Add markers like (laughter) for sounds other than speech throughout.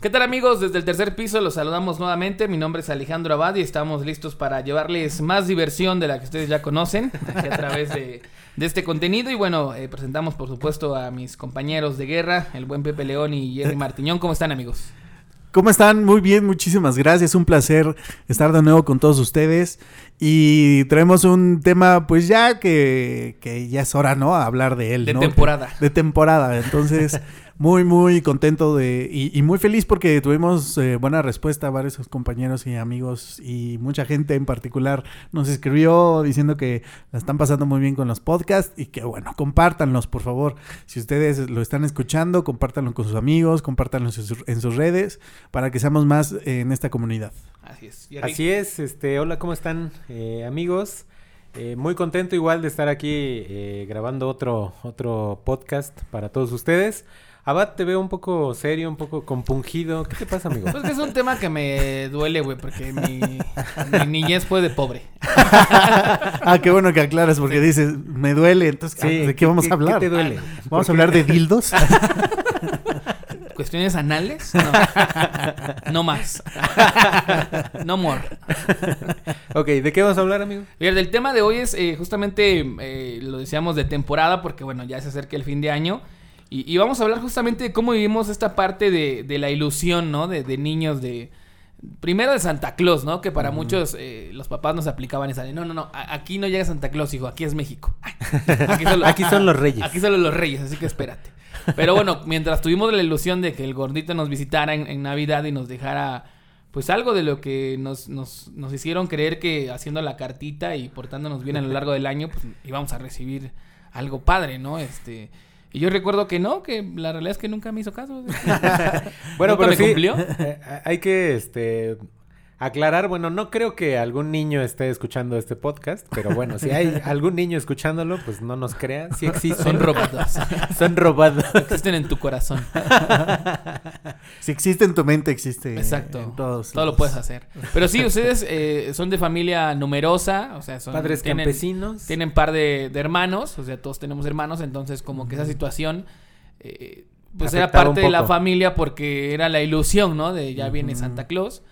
¿Qué tal amigos? Desde el tercer piso los saludamos nuevamente. Mi nombre es Alejandro Abad y estamos listos para llevarles más diversión de la que ustedes ya conocen (laughs) aquí a través de, de este contenido. Y bueno, eh, presentamos por supuesto a mis compañeros de guerra, el buen Pepe León y Jerry Martiñón. ¿Cómo están amigos? ¿Cómo están? Muy bien, muchísimas gracias. Un placer estar de nuevo con todos ustedes. Y traemos un tema, pues ya que, que ya es hora, ¿no? A hablar de él. De ¿no? temporada. De temporada. Entonces, (laughs) muy, muy contento de. Y, y muy feliz porque tuvimos eh, buena respuesta. Varios compañeros y amigos y mucha gente en particular nos escribió diciendo que la están pasando muy bien con los podcasts y que, bueno, compártanlos, por favor. Si ustedes lo están escuchando, compártanlo con sus amigos, compártanlo en sus, en sus redes para que seamos más en esta comunidad. Así es. Así es, este, hola, ¿cómo están eh, amigos? Eh, muy contento igual de estar aquí eh, grabando otro, otro podcast para todos ustedes. Abad, te veo un poco serio, un poco compungido. ¿Qué te pasa, amigo? Pues que es un tema que me duele, güey, porque mi, mi niñez fue de pobre. ah, qué bueno que aclaras porque dices, me duele. Entonces, Sí, ¿de qué vamos a hablar? ¿Qué te duele? ¿Vamos a hablar de dildos? (laughs) ¿Cuestiones anales? No. No más. No more. ok, ¿de qué vamos a hablar, amigo? Bien, el tema de hoy es eh, justamente, eh, lo decíamos de temporada, porque bueno, ya se acerca el fin de año. Y, y vamos a hablar justamente de cómo vivimos esta parte de, de la ilusión, ¿no? De, de niños, de... Primero de Santa Claus, ¿no? Que para muchos eh, los papás nos aplicaban esa no, no, no, aquí no llega Santa Claus, hijo, aquí es México. Aquí, solo- (laughs) Aquí son los reyes. Aquí solo los reyes, así que espérate. Pero bueno, mientras tuvimos la ilusión de que el gordito nos visitara en, en Navidad y nos dejara pues algo de lo que nos, nos, nos hicieron creer que haciendo la cartita y portándonos bien a lo largo del año, pues íbamos a recibir algo padre, ¿no? Este. Y yo recuerdo que no, que la realidad es que nunca me hizo caso. (laughs) (laughs) Bueno, ¿Nunca pero me sí, cumplió? eh, hay que este aclarar, bueno, no creo que algún niño esté escuchando este podcast, pero bueno, si hay (laughs) algún niño escuchándolo, pues no nos crean, sí existen. (laughs) (laughs) Son robots. Son robados. Existen en tu corazón. si existe en tu mente, existe Exacto. en todos. Todo lo puedes hacer. Pero sí, ustedes eh, son de familia numerosa, o sea, son Padres tienen- campesinos. Tienen par de, de hermanos, o sea, todos tenemos hermanos, entonces como que esa situación, eh, pues era Afectaba parte de la familia porque era la ilusión, ¿no? De ya viene. Santa Claus.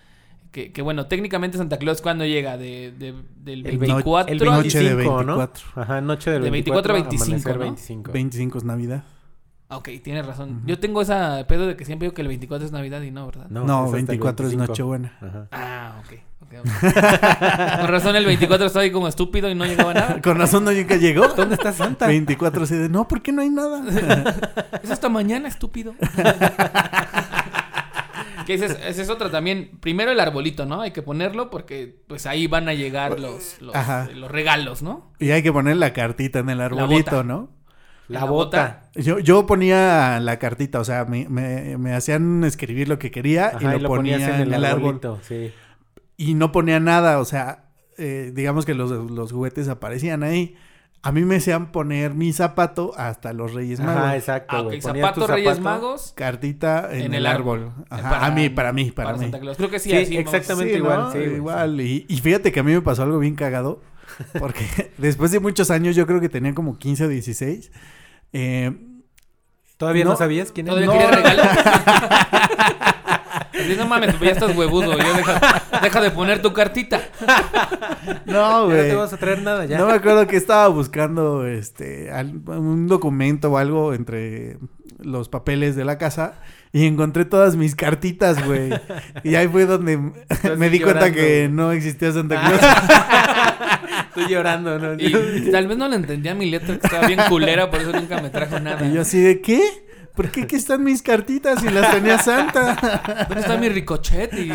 Que, que bueno, técnicamente Santa Claus cuando llega de, de- del El 24 El Noche de 25, ¿no? 24. Ajá, noche del De 24 a 25, amanecer ¿no? 25. 25 es Navidad. Ok, tienes razón. Ujú. Yo tengo esa pedo de que siempre digo que el 24 es Navidad y no, ¿verdad? No, el 24 es 25. Nochebuena. Ajá. Ah, ok. ok, ok. (laughs) Con razón el 24 estaba ahí como estúpido y no llegaba nada. (laughs) Con razón no nunca llegó. ¿Dónde está Santa? 24 así de, no, ¿por qué no hay nada? (laughs) Es hasta mañana, estúpido. Que esa es, esa es otra también. Primero el arbolito, ¿no? Hay que ponerlo porque pues ahí van a llegar los, los, Ajá. los regalos, ¿no? y hay que poner la cartita en el arbolito. ¿no? La La bota. Yo, yo ponía la cartita, o sea, me, me, me hacían escribir lo que quería Ajá, y lo, ponía en el, árbol. arbolito, sí. Y no ponía nada, o sea, eh, digamos que los, los juguetes aparecían ahí. A mí me hacían poner mi zapato hasta los Reyes Magos. Ajá, exacto. Ah, ok. güey. Ponías tu Zapatos, Reyes zapato. Magos. Cartita en, En el, el árbol. árbol. Ajá, Para- a mí, para mí, para, mí. Santa Claus. Creo que sí, Sí, así exactamente. Sí, igual, ¿no? sí, igual. Y, y fíjate que a mí me pasó algo bien cagado. Porque (laughs) después de muchos años, yo creo que tenía como 15 o 16. Eh, ¿Todavía no, No, sabías quién ¿Todavía era? No. quería regalo? (laughs) Así, no mames, pues ya estás huevudo. Ya deja, de poner tu cartita. (laughs) no, Ya no güey. te vas a traer nada ya. No me acuerdo que estaba buscando este un documento o algo entre los papeles de la casa y encontré todas mis cartitas, güey. Y ahí fue donde me di cuenta que güey. no existía Santa Claus. (laughs) Estoy llorando, ¿no? Y tal vez no le entendía mi letra, que estaba bien culera, por eso nunca me trajo nada. Y yo así de ¿qué? ¿Por qué aquí están mis cartitas y las tenía Santa? ¿Dónde está mi ricochet? Y-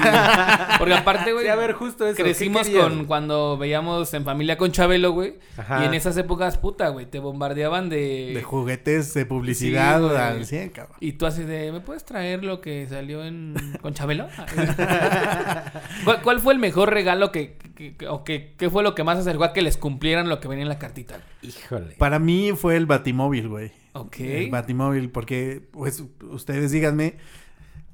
Porque aparte, güey, Sí, a ver, justo eso. ¿qué crecimos con cuando veíamos en familia con Chabelo, güey. Ajá. Y en esas épocas, puta, güey, te bombardeaban de... De juguetes de publicidad Sí, güey. al 100, cabrón. Y tú así de, ¿me puedes traer lo que salió en con Chabelo? (laughs) (laughs) ¿Cuál, cuál fue el mejor regalo que, que- que- o que, qué fue lo que más acercó a que les cumplieran lo que venía en la cartita? Híjole. Para mí fue el Batimóvil, güey. Ok. El Batimóvil, porque, pues, ustedes díganme,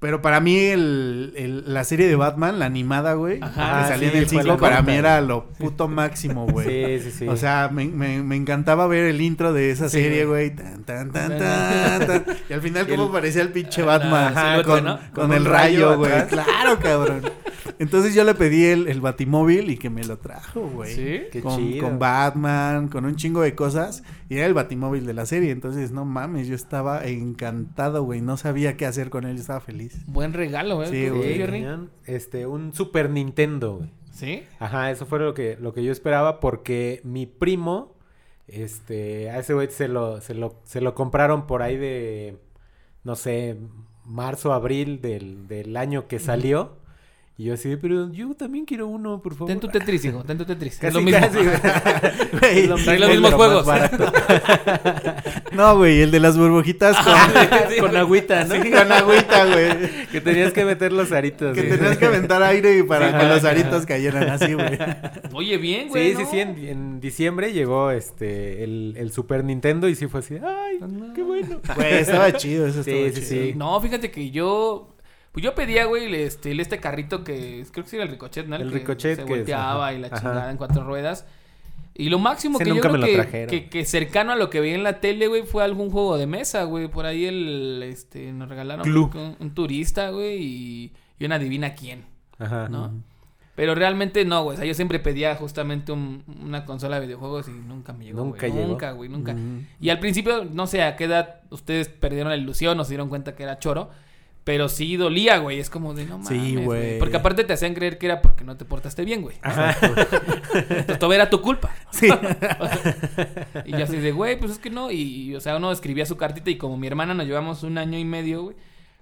Pero para mí el, el- la serie de Batman, la animada, güey, Ajá, que salía sí, en el fue 5, la para corta. mí era lo puto máximo, güey. Sí, sí, sí. O sea, me, me, me encantaba ver el intro de esa Sí, serie, güey. Tan, tan, tan, tan, tan. Y al final, cómo parecía el pinche la Batman. silueta, con, ¿no? con Con el rayo, güey. Claro, cabrón. Entonces yo le pedí el, el batimóvil y que me lo trajo, güey. ¿Sí? Qué con, chido. con Batman, con un chingo de cosas. Y era el batimóvil de la serie. Entonces, no mames, yo estaba encantado, güey. No sabía qué hacer con él. Yo estaba feliz. Buen regalo, güey. Sí, ¿Tú, güey. Sí, cañón. Este, un Super Nintendo, güey. ¿Sí? Ajá, eso fue lo que, lo que yo esperaba porque mi primo, este, a ese güey se lo, se lo, se lo compraron por ahí de, no sé, marzo, abril del, del año que salió. Y yo así, pero yo también quiero uno, por favor. Ten tu Tetris, hijo. Ten tu Tetris. Casi, es lo mismo. casi, güey. (laughs) Los mismo, mismos juegos. (laughs) No, güey, el de las burbujitas con, (laughs) Con agüita, ¿no? Sí, con agüita, güey. Que tenías que meter los aritos. Que güey. tenías que aventar aire para Sí, que los ajá. aritos cayeran así, güey. Oye, bien, güey. Sí, sí, ¿no? sí, en, en diciembre llegó este el, el Super Nintendo y sí fue así, ay, qué bueno. Güey, estaba chido, eso Sí, estaba sí, chido. sí. No, fíjate que yo. Pues yo pedía, güey, el, este, el este carrito que. Creo que sí era el ricochet, ¿no? El que ricochet Se que volteaba y la ajá. chingada en cuatro ruedas. Y lo máximo Ese que yo creo me lo que, que, que cercano a lo que veía en la tele, güey, fue algún juego de mesa, güey. Por ahí el, este, nos regalaron un, un turista, güey, y, y una adivina quién, Ajá. ¿no? Pero realmente no, güey. O sea, yo siempre pedía justamente un- una consola de videojuegos y nunca me llegó. Nunca güey. llegó. Nunca, güey, nunca. Y al principio, no sé a qué edad ustedes perdieron la ilusión o se dieron cuenta que era choro. Pero sí dolía, güey. Es como de no mames. Sí, güey. Porque aparte te hacían creer que era porque no te portaste bien, güey. (laughs) Todo era tu culpa. Sí. (laughs) Y yo así de, güey, pues es que no. Y, y, o sea, uno escribía su cartita y como mi hermana nos llevamos un año y medio, güey.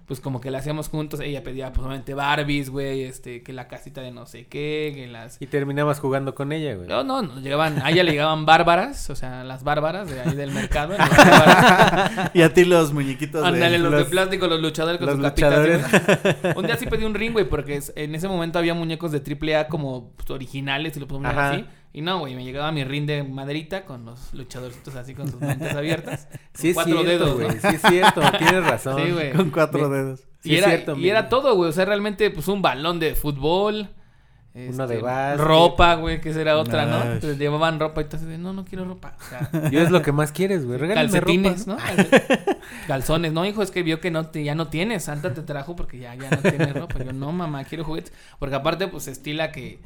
Pues como que la hacíamos juntos. Ella pedía, pues obviamente, Barbies, güey. Este, que la casita de no sé qué, que las... Y terminabas jugando con ella, güey. No, no, nos llegaban, a ella le llegaban bárbaras, o sea, las bárbaras de ahí del mercado. (laughs) Y a ti los muñequitos Ándale, los, de los- plástico, los luchadores con los sus capitas. luchadores. güey. Un día sí pedí un ring, güey, porque es- en ese momento había muñecos de AAA como pues, originales, y lo podemos llamar así. Y no, güey, me llegaba mi ring de maderita con los luchadorcitos así con sus mentes abiertas. (laughs) con Sí es cuatro cierto, dedos, güey. ¿no? Sí es cierto, tienes (laughs) razón. Sí, güey. Con cuatro dedos. Sí y es era, cierto, y era todo, güey. O sea, realmente, pues un balón de fútbol. Uno de este, básquet. Ropa, güey, que esa era otra, ¿no? Entonces llevaban ropa y entonces, no, no quiero ropa. O sea, (laughs) Yo es lo que más quieres, güey. Regálame calcetines, ropa. ¿no? Calzones. No, hijo, es que vio que no te- ya no tienes. Santa te trajo porque ya, ya no tienes ropa. Yo, no, mamá, quiero juguetes. Porque aparte, pues, estila que,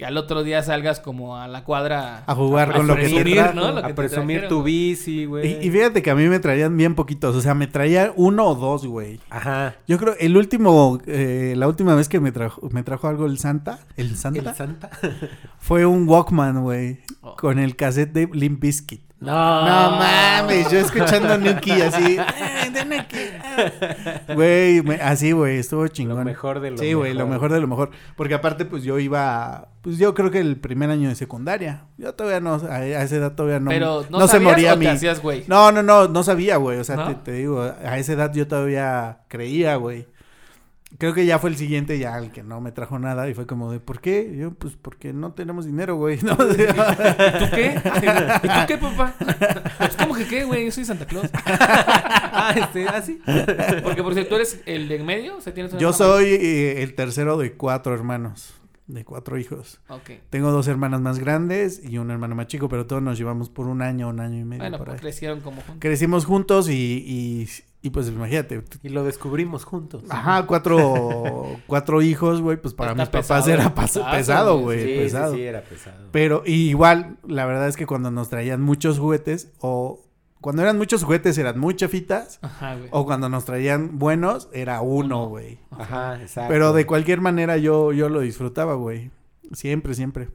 que al otro día salgas como a la cuadra... A jugar con lo que te presumir, trajo. ¿no? Lo que A presumir tu bici, güey. Y, y fíjate que a mí me traían bien poquitos. O sea, me traía uno o dos, güey. Ajá. Yo creo, el último, eh, la última vez que me trajo, me trajo algo el Santa, el Santa, ¿El Santa? (laughs) fue un Walkman, güey. Oh. Con el cassette de Limp Bizkit. No. No mames, yo escuchando Nuki así. "Ay, de Nuki, ah". Güey, así, güey, estuvo chingón. Lo mejor de lo Sí, güey, lo mejor de lo mejor. Porque aparte, pues yo iba, pues yo creo que el primer año de secundaria. Yo todavía no, a, a esa edad todavía no. Pero, ¿no, no se sabías moría o mi. te hacías, güey? No, no, no, no sabía, güey. O sea, ¿No? te, te digo, a esa edad yo todavía creía, güey. Creo que ya fue el siguiente, ya el que no me trajo nada. Y fue como de, ¿por qué? Y yo, pues porque no tenemos dinero, güey. ¿no? ¿Y tú qué? (laughs) ¿Y tú qué, papá? Pues, ¿Cómo que qué, güey? Yo soy Santa Claus. (laughs) ah, este, así. Porque por si tú eres el de en medio, o sea, tienes una yo hermana soy eh, el tercero de cuatro hermanos, de cuatro hijos. Ok. Tengo dos hermanas más grandes y un hermano más chico, pero todos nos llevamos por un año, un año y medio. Bueno, por pues ahí. crecieron como juntos. Crecimos juntos y, y, y, pues imagínate. Y lo descubrimos juntos. Ajá, cuatro, (laughs) cuatro hijos, güey, pues para Está mis papás era Pesado, pesado, güey. güey, Sí, pesado. sí, sí, era pesado. Pero y igual, la verdad es que cuando nos traían muchos juguetes o cuando eran muchos juguetes eran muy chafitas Ajá, güey. o cuando nos traían buenos era uno, güey. Ajá, exacto. Pero de cualquier manera yo yo lo disfrutaba, güey. Siempre, siempre.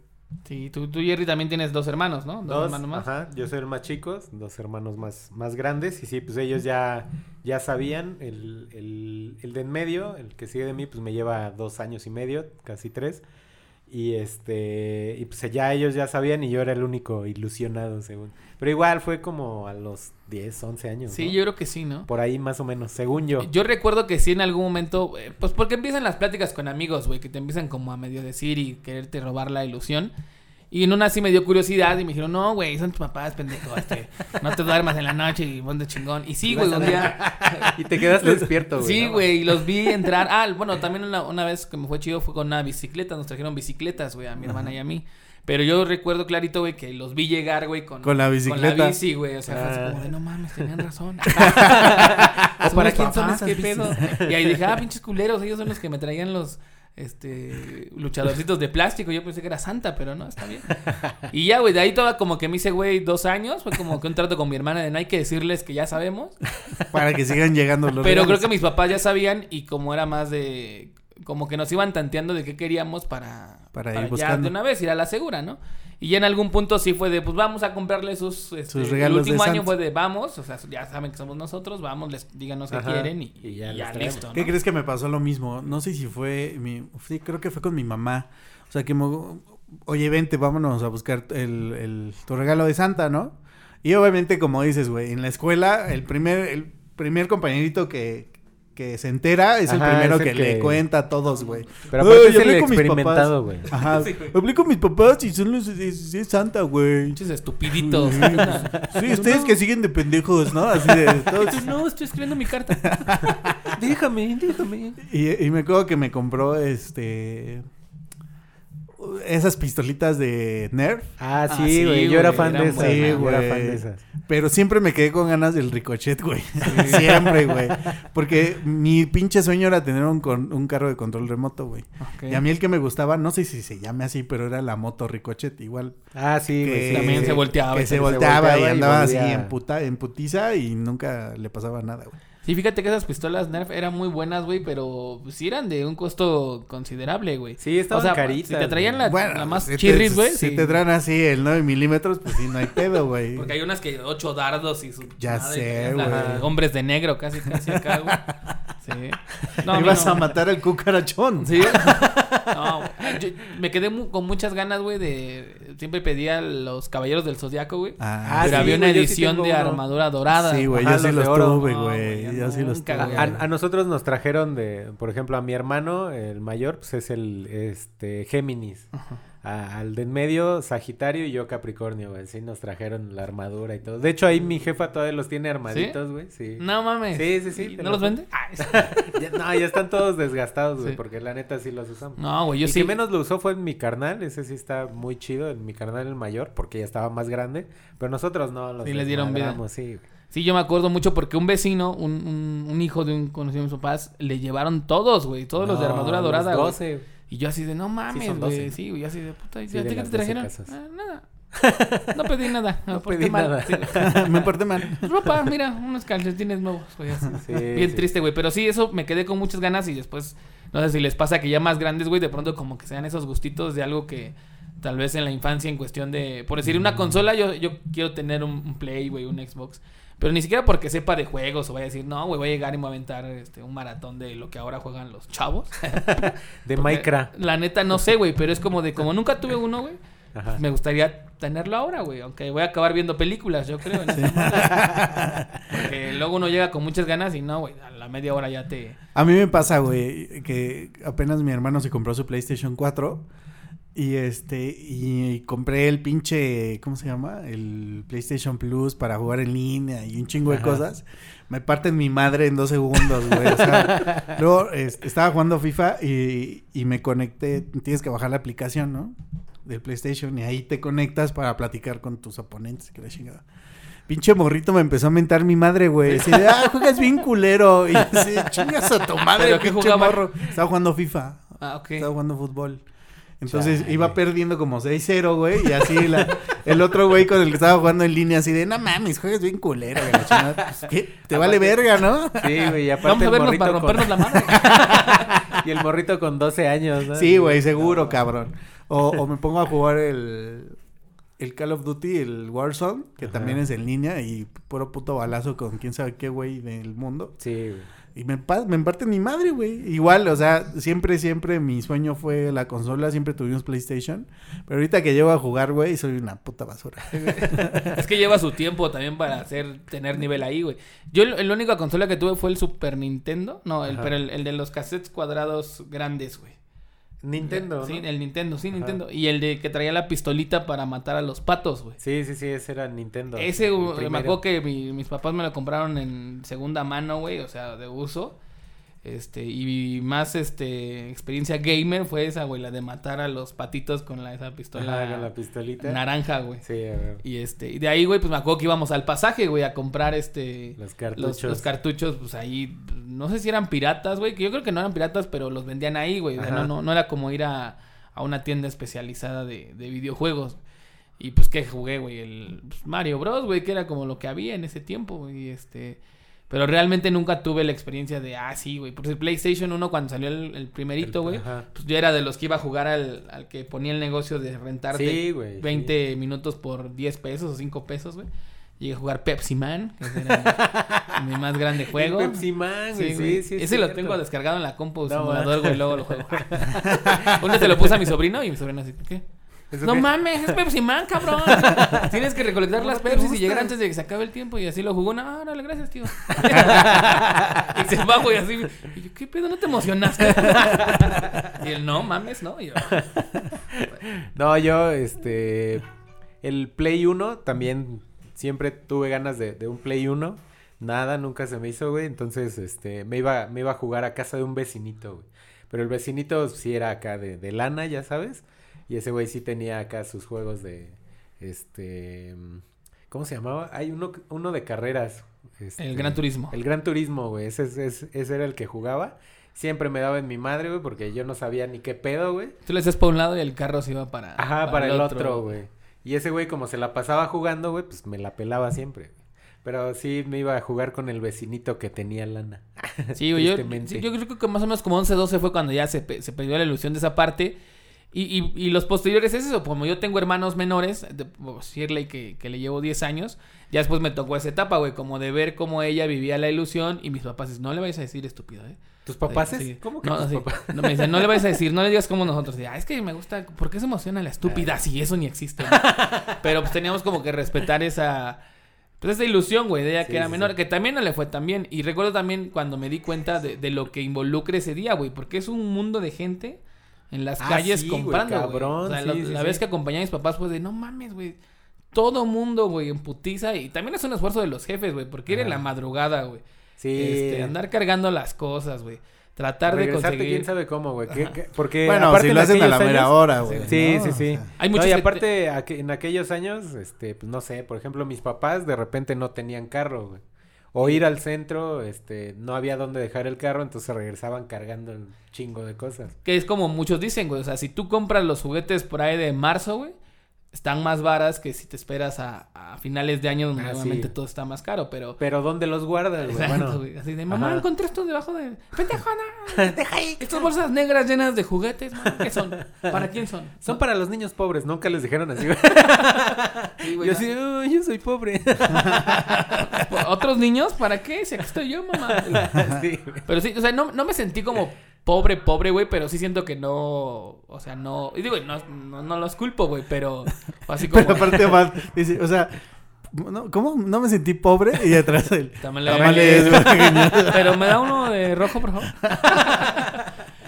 Sí, tú, tú, Jerry, también tienes dos hermanos, ¿no? Dos, Dos, hermanos más. ajá, yo soy el más chico, dos hermanos más, más grandes y sí, pues ellos ya, ya sabían, el, el, el de en medio, el que sigue de mí, pues me lleva dos años y medio, casi tres, y este, y pues ya ellos ya sabían y yo era el único ilusionado, según, pero igual fue como a los 10, 11 años, Sí, ¿no? yo creo que sí, ¿no? Por ahí más o menos, según yo. Yo recuerdo que sí en algún momento, eh, pues porque empiezan las pláticas con amigos, güey, que te empiezan como a medio decir y quererte robar la ilusión. Y en una sí me dio curiosidad y me dijeron, no, güey, son tus papás, pendejo. Este, no te duermas en la noche y ponte chingón. Y sí, güey, un día. (laughs) y te quedaste despierto, güey. Sí, ¿no? güey, y los vi entrar. Ah, bueno, también una, una vez que me fue chido fue con una bicicleta. Nos trajeron bicicletas, güey, a mi hermana y a mí. Pero yo recuerdo clarito, güey, que los vi llegar, güey, con, Con la bicicleta. Con la bici, güey. O sea, fue Ah. como de, no mames, tenían razón. (laughs) ¿O (laughs) ¿Para quién son esas ¿Qué pedo? Y ahí dije, ah, pinches culeros, ellos son los que me traían los este luchadorcitos de plástico. Yo pensé que era Santa, pero no, está bien. Y ya, güey, de ahí toda como que me hice, güey, dos años. Fue como que un trato con mi hermana de no hay que decirles que ya sabemos. Para que sigan llegando los Pero creo que mis papás ya sabían y como era más de... Como que nos iban tanteando de qué queríamos para... Para ir ya buscando. de una vez ir a la segura, ¿no? Y ya en algún punto sí fue de, pues vamos a comprarle sus... este, Sus regalos El último de año Santa. fue de, vamos, o sea, ya saben que somos nosotros, vamos, les díganos qué Ajá, quieren y, y y ya ya, listo, ¿no? ¿Qué crees que me pasó lo mismo? No sé si fue mi... Sí, creo que fue con mi mamá. O sea, que me... Oye, vente, vámonos a buscar el, el- tu regalo de Santa, ¿no? Y obviamente, como dices, güey, en la escuela, el primer, el primer compañerito que, que se entera es el primero es el que, le cuenta a todos, güey. Pero Ay, aparte es hablé el experimentado, papás. güey. Ajá. (laughs) Hablé con mis papás y son los de- de Santa, güey. Pinches estupiditos. Sí, ustedes que siguen de pendejos, ¿no? Así de (laughs) todos. No, estoy escribiendo mi carta. (laughs) déjame, déjame. Y, y me acuerdo que me compró este. Esas pistolitas de Nerf. Ah, Ah, sí, güey. yo era fan de esas. Sí, yo era güey. fan de esas. Pero siempre me quedé con ganas del ricochet, güey. (laughs) siempre, güey. Porque mi pinche sueño era tener un, con- un carro de control remoto, güey. Y a mí el que me gustaba, no sé si se llame así, pero era la moto ricochet. Igual. Ah, sí, güey. También se volteaba, Que se se volteaba, volteaba y y andaba así en, puta, en putiza y nunca le pasaba nada, güey. Sí, fíjate que esas pistolas Nerf eran muy buenas, güey, pero pues, sí eran de un costo considerable, güey. Sí, estaban o sea, caritas, Si te traían la, más si chirris, güey. Si sí. te traen así el 9 milímetros, pues sí, no hay pedo, güey. (laughs) Porque hay unas que ocho dardos y su Ya madre, sé, güey. Hombres de negro, casi, casi acá, güey. (laughs) Sí. (laughs) No, a no. matar al cucarachón. Sí. (laughs) No, yo me quedé mu- con muchas ganas, güey, de... Siempre pedía los Caballeros del Zodiaco, güey. Ah, pero sí, había una sí edición de uno. armadura dorada. Sí, güey, yo sí los tuve, güey. yo sí los tuve. a nosotros nos trajeron de, por ejemplo, a mi hermano, el mayor, pues es el este Géminis. A- al de en medio, Sagitario y yo Capricornio, güey. Sí, nos trajeron la armadura y todo. De hecho, ahí mi jefa todavía los tiene armaditos, güey. Sí. No mames. Sí, sí, sí, ¿Y te ¿No lo los vende? Ah, (laughs) no, ya están todos desgastados, güey, Sí. porque la neta sí los usamos. No, güey, yo el sí. que menos lo usó fue en mi carnal, ese sí está muy chido, en mi carnal el mayor, porque ya estaba más grande, pero nosotros no los Sí les dieron vida. sí, güey. Sí, yo me acuerdo mucho porque un vecino, un, un, un hijo de un conocido de mis papás, le llevaron todos, güey. Todos los de armadura los dorada. 12, güey. Y yo así de, no mames, güey. 12. Sí, güey, así de puta. ¿Y Sí, a ti qué te 12 trajeron? "Ah, nada. (laughs) No pedí nada. No me porté pedí mal". nada. Sí. (laughs) Me porté mal. (laughs) Ropa, mira, unos calcetines nuevos, güey. así. Sí, Bien sí. triste, güey. Pero sí, eso me quedé con muchas ganas y después, no sé si les pasa que ya más grandes, güey, de pronto como que sean esos gustitos de algo que tal vez en la infancia en cuestión de, por decir, Mm. una consola, yo, yo quiero tener un, un Play, güey, un Xbox. Pero ni siquiera porque sepa de juegos o vaya a decir, no, güey, voy a llegar y me voy a aventar este, un maratón de lo que ahora juegan los chavos. (laughs) (laughs) De Porque, Minecraft. La neta no sé, güey, pero es como de, como nunca tuve uno, güey. Ajá. Me gustaría tenerlo ahora, güey. Aunque voy a acabar viendo películas, yo creo. en. (laughs) Porque luego uno llega con muchas ganas y no, güey. A la media hora ya te. A mí me pasa, güey, que apenas mi hermano se compró su PlayStation 4 y este y compré el pinche, ¿cómo se llama? El PlayStation Plus para jugar en línea y un chingo de cosas. Me parten mi madre en dos segundos, güey. O sea, (laughs) luego estaba jugando FIFA y, y me conecté. Tienes que bajar la aplicación, ¿no? Del PlayStation y ahí te conectas para platicar con tus oponentes, que la chingada. Pinche morrito me empezó a mentar mi madre, güey. Así de, ah, juegas bien culero. Y así, chingas a tu madre, ¿Pero pinche morro. Estaba jugando FIFA. Ah, ok. Estaba jugando fútbol. Entonces Chale. iba perdiendo como 6-0, güey. Y así la- el otro güey con el que estaba jugando en línea, así de, no mames, juegas bien culero. güey, la chingada". Pues, ¿qué? Te vale verga, ¿no? Sí, güey, y aparte Vamos a vernos para con- rompernos la madre. (laughs) y el morrito con 12 años, ¿no? Sí, güey, seguro, No, cabrón. O, o me pongo a jugar el, el Call of Duty, el Warzone, que Ajá. también es en línea y puro puto balazo con quién sabe qué güey del mundo. Sí, güey. Y me, me parte mi madre, güey. Igual, o sea, siempre, siempre mi sueño fue la consola, siempre tuvimos PlayStation. Pero ahorita que llego a jugar, güey, soy una puta basura. (laughs) es que lleva su tiempo también para hacer, tener nivel ahí, güey. Yo la única consola que tuve fue el Super Nintendo. No, el, Ajá. pero el, el de los cassettes cuadrados grandes, güey. Nintendo, Sí, ¿no? el Nintendo, sí, Ajá. Nintendo. Y el de que traía la pistolita para matar a los patos, güey. Sí, sí, sí, ese era Nintendo. Ese, me acuerdo que mi- mis papás me lo compraron en segunda mano, güey, o sea, de uso. Este, y más, este, experiencia gamer fue esa, güey, la de matar a los patitos con la, esa pistola Ajá, con la pistolita. naranja, güey. Sí, a ver. Y este, y de ahí, güey, pues me acuerdo que íbamos al pasaje, güey, a comprar este... Los cartuchos. los cartuchos, pues ahí, no sé si eran piratas, güey, que yo creo que no eran piratas, pero los vendían ahí, güey. O sea, Ajá. no, no, no era como ir a, a una tienda especializada de, de videojuegos. Y pues que jugué, güey, el pues, Mario Bros, güey, que era como lo que había en ese tiempo, güey, y este... Pero realmente nunca tuve la experiencia de, ah, sí, güey. Porque el PlayStation 1 cuando salió el, el primerito, güey, pues yo era de los que iba a jugar al, al que ponía el negocio de rentarte Sí, güey. 20 minutos por 10 pesos o 5 pesos, güey. Llegué a jugar Pepsi Man, que era (laughs) mi, más grande juego. El Pepsi Man, güey. Sí, güey. sí, es Ese lo tengo descargado en la compu No, simulador, güey, luego lo juego. (laughs) (laughs) Uno se lo puse a mi sobrino y mi sobrino así, ¿qué? ¿Eso No qué? mames, es Pepsi Man, (laughs) cabrón. Tienes que recolectar No las Pepsi y llegar antes de que se acabe el tiempo. Y así lo jugó. No, órale, gracias, tío. (laughs) y se va, güey, así. Y yo, ¿qué pedo? ¿No te emocionaste? y él, no, mames, ¿no? Y yo, No, yo, este. El Play 1 también siempre tuve ganas de, de un Play 1. Nada, nunca se me hizo, güey. Entonces, este, me iba, me iba a jugar a casa de un vecinito, güey. Pero el vecinito sí era acá de, de lana, ya sabes. Y ese güey sí tenía acá sus juegos de. Este. ¿Cómo se llamaba? Hay uno, uno de carreras. este, el Gran Turismo. El Gran Turismo, güey. Ese, es- es- ese era el que jugaba. Siempre me daba en mi madre, güey, porque yo no sabía ni qué pedo, güey. Tú le haces para un lado y el carro se iba para, Ajá, para, el otro, güey. Y ese güey, como se la pasaba jugando, güey, pues me la pelaba siempre. Pero sí me iba a jugar con el vecinito que tenía lana. Sí, güey, yo, (laughs) sí, yo creo que más o menos como 11, 12 fue cuando ya se, se perdió la ilusión de esa parte. Y, y, y los posteriores es eso, como yo tengo hermanos menores, de, pues, Shirley que, que le llevo 10 años, ya después me tocó esa etapa, güey, como de ver cómo ella vivía la ilusión y mis papás dicen, no le vayas a decir estúpido, ¿eh? ¿Tus papás? Sí. ¿Cómo que no, tus sí. papás? No, me dicen, no le vayas a decir, no le digas como nosotros. Ah, es que me gusta, ¿por qué se emociona la estúpida si eso ni existe? no? Pero pues teníamos como que respetar esa, pues esa ilusión, güey, de ella Sí, que era sí, menor, sí. que también no le fue tan bien. Y recuerdo también cuando me di cuenta de, de lo que involucra ese día, güey, porque es un mundo de gente en las Ah, calles sí, comprando, güey. cabrón, O sea, sí, lo- sí, la sí. vez que acompañé a mis papás fue de, no mames, güey. Todo mundo, güey, en putiza. Y también es un esfuerzo de los jefes, güey, porque ir en la madrugada, güey. Sí. Este, andar cargando las cosas, güey. Tratar de conseguir. quién sabe cómo, güey. Porque Bueno, aparte si en lo hacen a la aquellos mera años- hora, güey. Sí, ¿no? sí, O sí. sea, Hay No, muchos y que te- aparte, en aquellos años, este, pues no sé, por ejemplo, mis papás de repente no tenían carro, güey. O ir al centro, este, no había dónde dejar el carro, entonces regresaban cargando un chingo de cosas. Que es como muchos dicen, güey. O sea, si tú compras los juguetes por ahí de marzo, güey, están más varas que si te esperas a, a finales de año, donde Ah, obviamente sí. todo está más caro, pero. Pero ¿dónde los guardas, güey? Bueno. Así de, mamá, Ajá. encontré esto debajo de. Juana. (laughs) Deja ahí. Estas bolsas negras llenas de juguetes, ¿qué son? ¿Para quién son? son para los niños pobres, nunca les dijeron así, güey. Sí, güey, Yo así, "Oh, yo soy pobre. (laughs) ¿Otros niños? ¿Para qué? Si aquí estoy yo, mamá. (laughs) Sí. Pero sí, o sea, no, no me sentí como pobre, pobre, güey, pero sí siento que no, o sea, no, y digo, no, no, no los culpo, güey, pero (laughs) así como... Pero aparte, (laughs) Omar dice, o sea, no, ¿cómo? No me sentí pobre y atrás el Tamales. (laughs) Pero me da uno de rojo, por favor.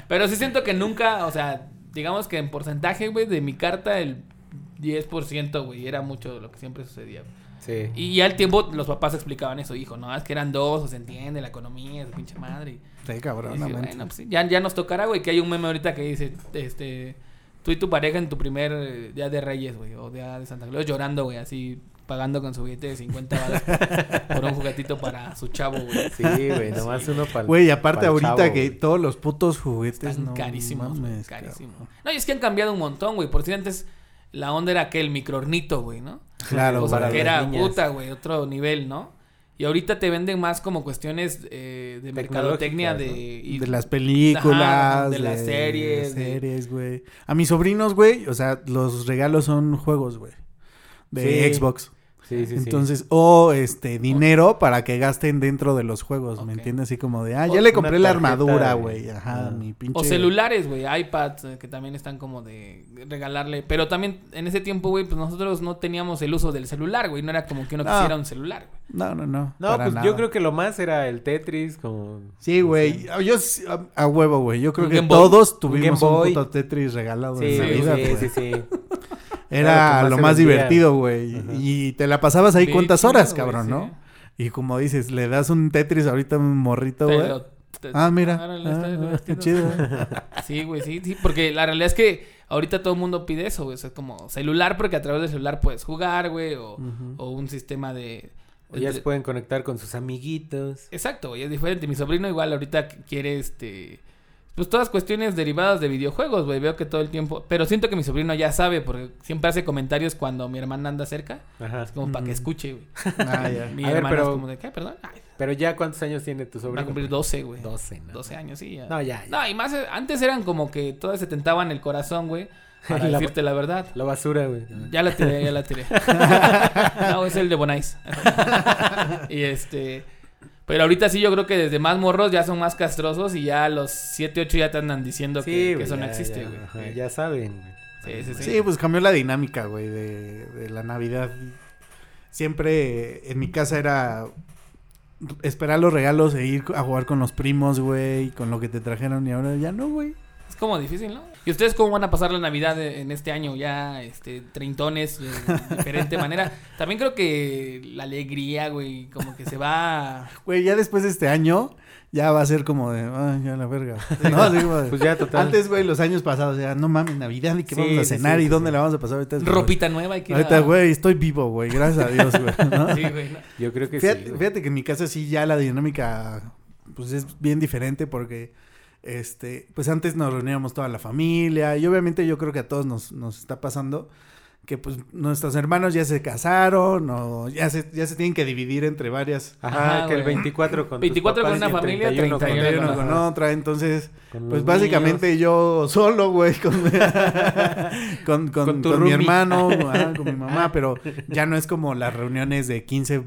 pero sí siento que nunca, o sea, digamos que en porcentaje, güey, de mi carta, el 10%, güey, era mucho lo que siempre sucedía. güey. Sí. Y ya al tiempo los papás explicaban eso, hijo, no, es que eran dos, o se entiende, la economía, su pinche madre. Sí, cabrón, bueno, manches. pues sí, ya, ya nos tocará, güey, que hay un meme ahorita que dice, este, tú y tu pareja en tu primer eh, día de Reyes, güey, o día de Santa Claus, llorando, güey, así, pagando con su billete de 50 balas (laughs) por un juguetito para su chavo, güey. Sí, güey, nomás uno para Güey, y aparte ahorita que todos los putos juguetes Están no carísimos, mames, carísimos. cabrón. No, y es que han cambiado un montón, güey, por si antes la onda era que el microornito, güey, ¿no? Claro, o sea, para que las era niñas. puta, güey, otro nivel, ¿no? Y ahorita te venden más como cuestiones eh, de mercadotecnia de... Y- de las películas, Ajá, de las series, de- series, güey. A mis sobrinos, güey, o sea, los regalos son juegos, güey. De Sí. Xbox. Sí, sí, sí. Entonces, o este dinero para que gasten dentro de los juegos, ¿me entiendes? Así como de, ah, O ya le compré la armadura, de- güey. Ajá, Ah. mi pinche. O celulares, güey, iPads, eh, que también están como de regalarle. Pero también en ese tiempo, güey, pues nosotros no teníamos el uso del celular, güey. No era como que uno No. quisiera un celular, güey. No, no, no. No, pues nada. yo creo que lo más era el Tetris, como... Sí, güey. Yo a, a huevo, güey. Yo creo Un que todos tuvimos un, puto Tetris regalado Sí, en sí, Navidad, sí, güey. sí, sí. Era lo más divertido, güey. Y te la pasabas ahí cuántas horas, cabrón, sí. ¿no? Y como dices, le das un Tetris ahorita a un morrito, güey. Ah, mira. Ah, ah, qué divertido. chido. (laughs) Sí, güey, sí, sí, porque la realidad es que ahorita todo el mundo pide eso, güey, o sea, como celular, porque a través del celular puedes jugar, güey, o, o un sistema de... O ya se de- pueden conectar con sus amiguitos. Exacto, güey, es diferente. Mi sobrino igual ahorita quiere, este... Pues todas cuestiones derivadas de videojuegos, güey, veo que todo el tiempo... Pero siento que mi sobrino ya sabe, porque siempre hace comentarios cuando mi hermana anda cerca, Ajá. es como para que escuche, güey. Ah, ya. (laughs) Mi A ver, hermana pero- es como de, ¿qué? Perdón. Ay, Pero ya, ¿cuántos años tiene tu va sobrino? a cumplir 12, güey. 12, ¿no? 12 años, sí, ya. No, ya, ya. No, y más, antes eran como que todas se tentaban el corazón, güey, (laughs) para La- decirte la verdad. La basura, güey. Ya la tiré, ya la tiré. (laughs) no, es el de Bonais. y este. Pero ahorita sí, yo creo que desde más morros ya son más castrosos y ya a los 7, 8 ya te andan diciendo que, eso no existe, ya, güey. Ya saben. güey. Sí, sí, sí. Sí, pues cambió la dinámica, güey, de, de la Navidad. Siempre en mi casa era esperar los regalos e ir a jugar con los primos, güey, con lo que te trajeron y ahora ya no, güey. Es como difícil, ¿no? ¿Y ustedes cómo van a pasar la Navidad eh, en este año? Ya, este, treintones, de (laughs) diferente manera. También creo que la alegría, güey, como que se va... (laughs) Güey, ya después de este año ya va a ser como de, ay, ya la verga. (laughs) No, así como de- Pues ya, total. Antes, güey, los años pasados, ya, no mames, Navidad y qué Sí, vamos a cenar sí, y sí, dónde sí. la vamos a pasar ahorita. es Ropita nueva hay que Ahorita, güey, estoy vivo, güey, gracias a Dios, güey. ¿no? Sí, güey. ¿no? Yo creo que Fíjate, sí. güey. fíjate que en mi casa sí ya la dinámica pues es bien diferente porque este pues antes nos reuníamos toda la familia y obviamente yo creo que a todos nos, nos está pasando que pues nuestros hermanos ya se casaron o ya se, ya se tienen que dividir entre varias Ajá, Ajá, que el güey. 24 con 24 tus con papás una y el familia, 31 con 31 entre otros. una con Ajá. otra entonces Con pues básicamente yo solo güey con, (laughs) con, con, Con tu con mi hermano ajá, con mi (laughs) mamá pero ya no es como las reuniones de 15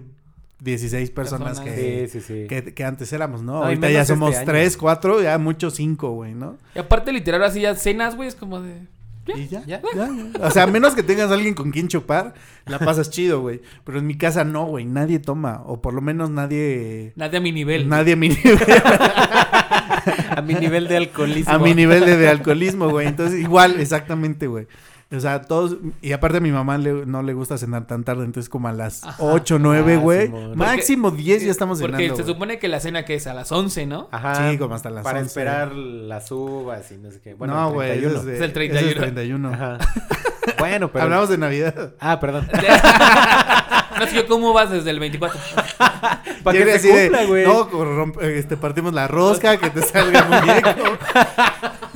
16 personas, Personas. que Sí, sí, sí. que, que antes éramos, ¿no? Ahorita ya este somos tres, cuatro, ya muchos cinco, güey, ¿no? Y aparte, literal, así ya cenas, güey, es como de... Ya, Y ya, ya. ya, ya. O sea, a menos que tengas alguien con quien chupar, la pasas chido, güey. Pero en mi casa no, güey, nadie toma. O por lo menos nadie... Nadie a mi nivel. Nadie a mi nivel, (laughs) A mi nivel de alcoholismo. a mi nivel de, de alcoholismo, güey. Entonces, igual, exactamente, güey. O sea, todos... Y aparte a mi mamá le- no le gusta cenar tan tarde. Entonces, como a las Ajá. ocho, nueve, Ah, güey. Máximo diez ya estamos Porque cenando, se güey. supone que la cena que es a las 11, ¿no? Ajá. Sí, como hasta las Para 11. esperar las uvas y no sé qué. Bueno, no, el güey, 31. es, Es el ese es 31. 31. Ajá. bueno, pero... Hablamos de Navidad. Ah, perdón. (laughs) no sé yo cómo vas desde el 24. (laughs) Para que se cumpla, güey. No, con romp- este, partimos la rosca, que te salga muñeco. (laughs)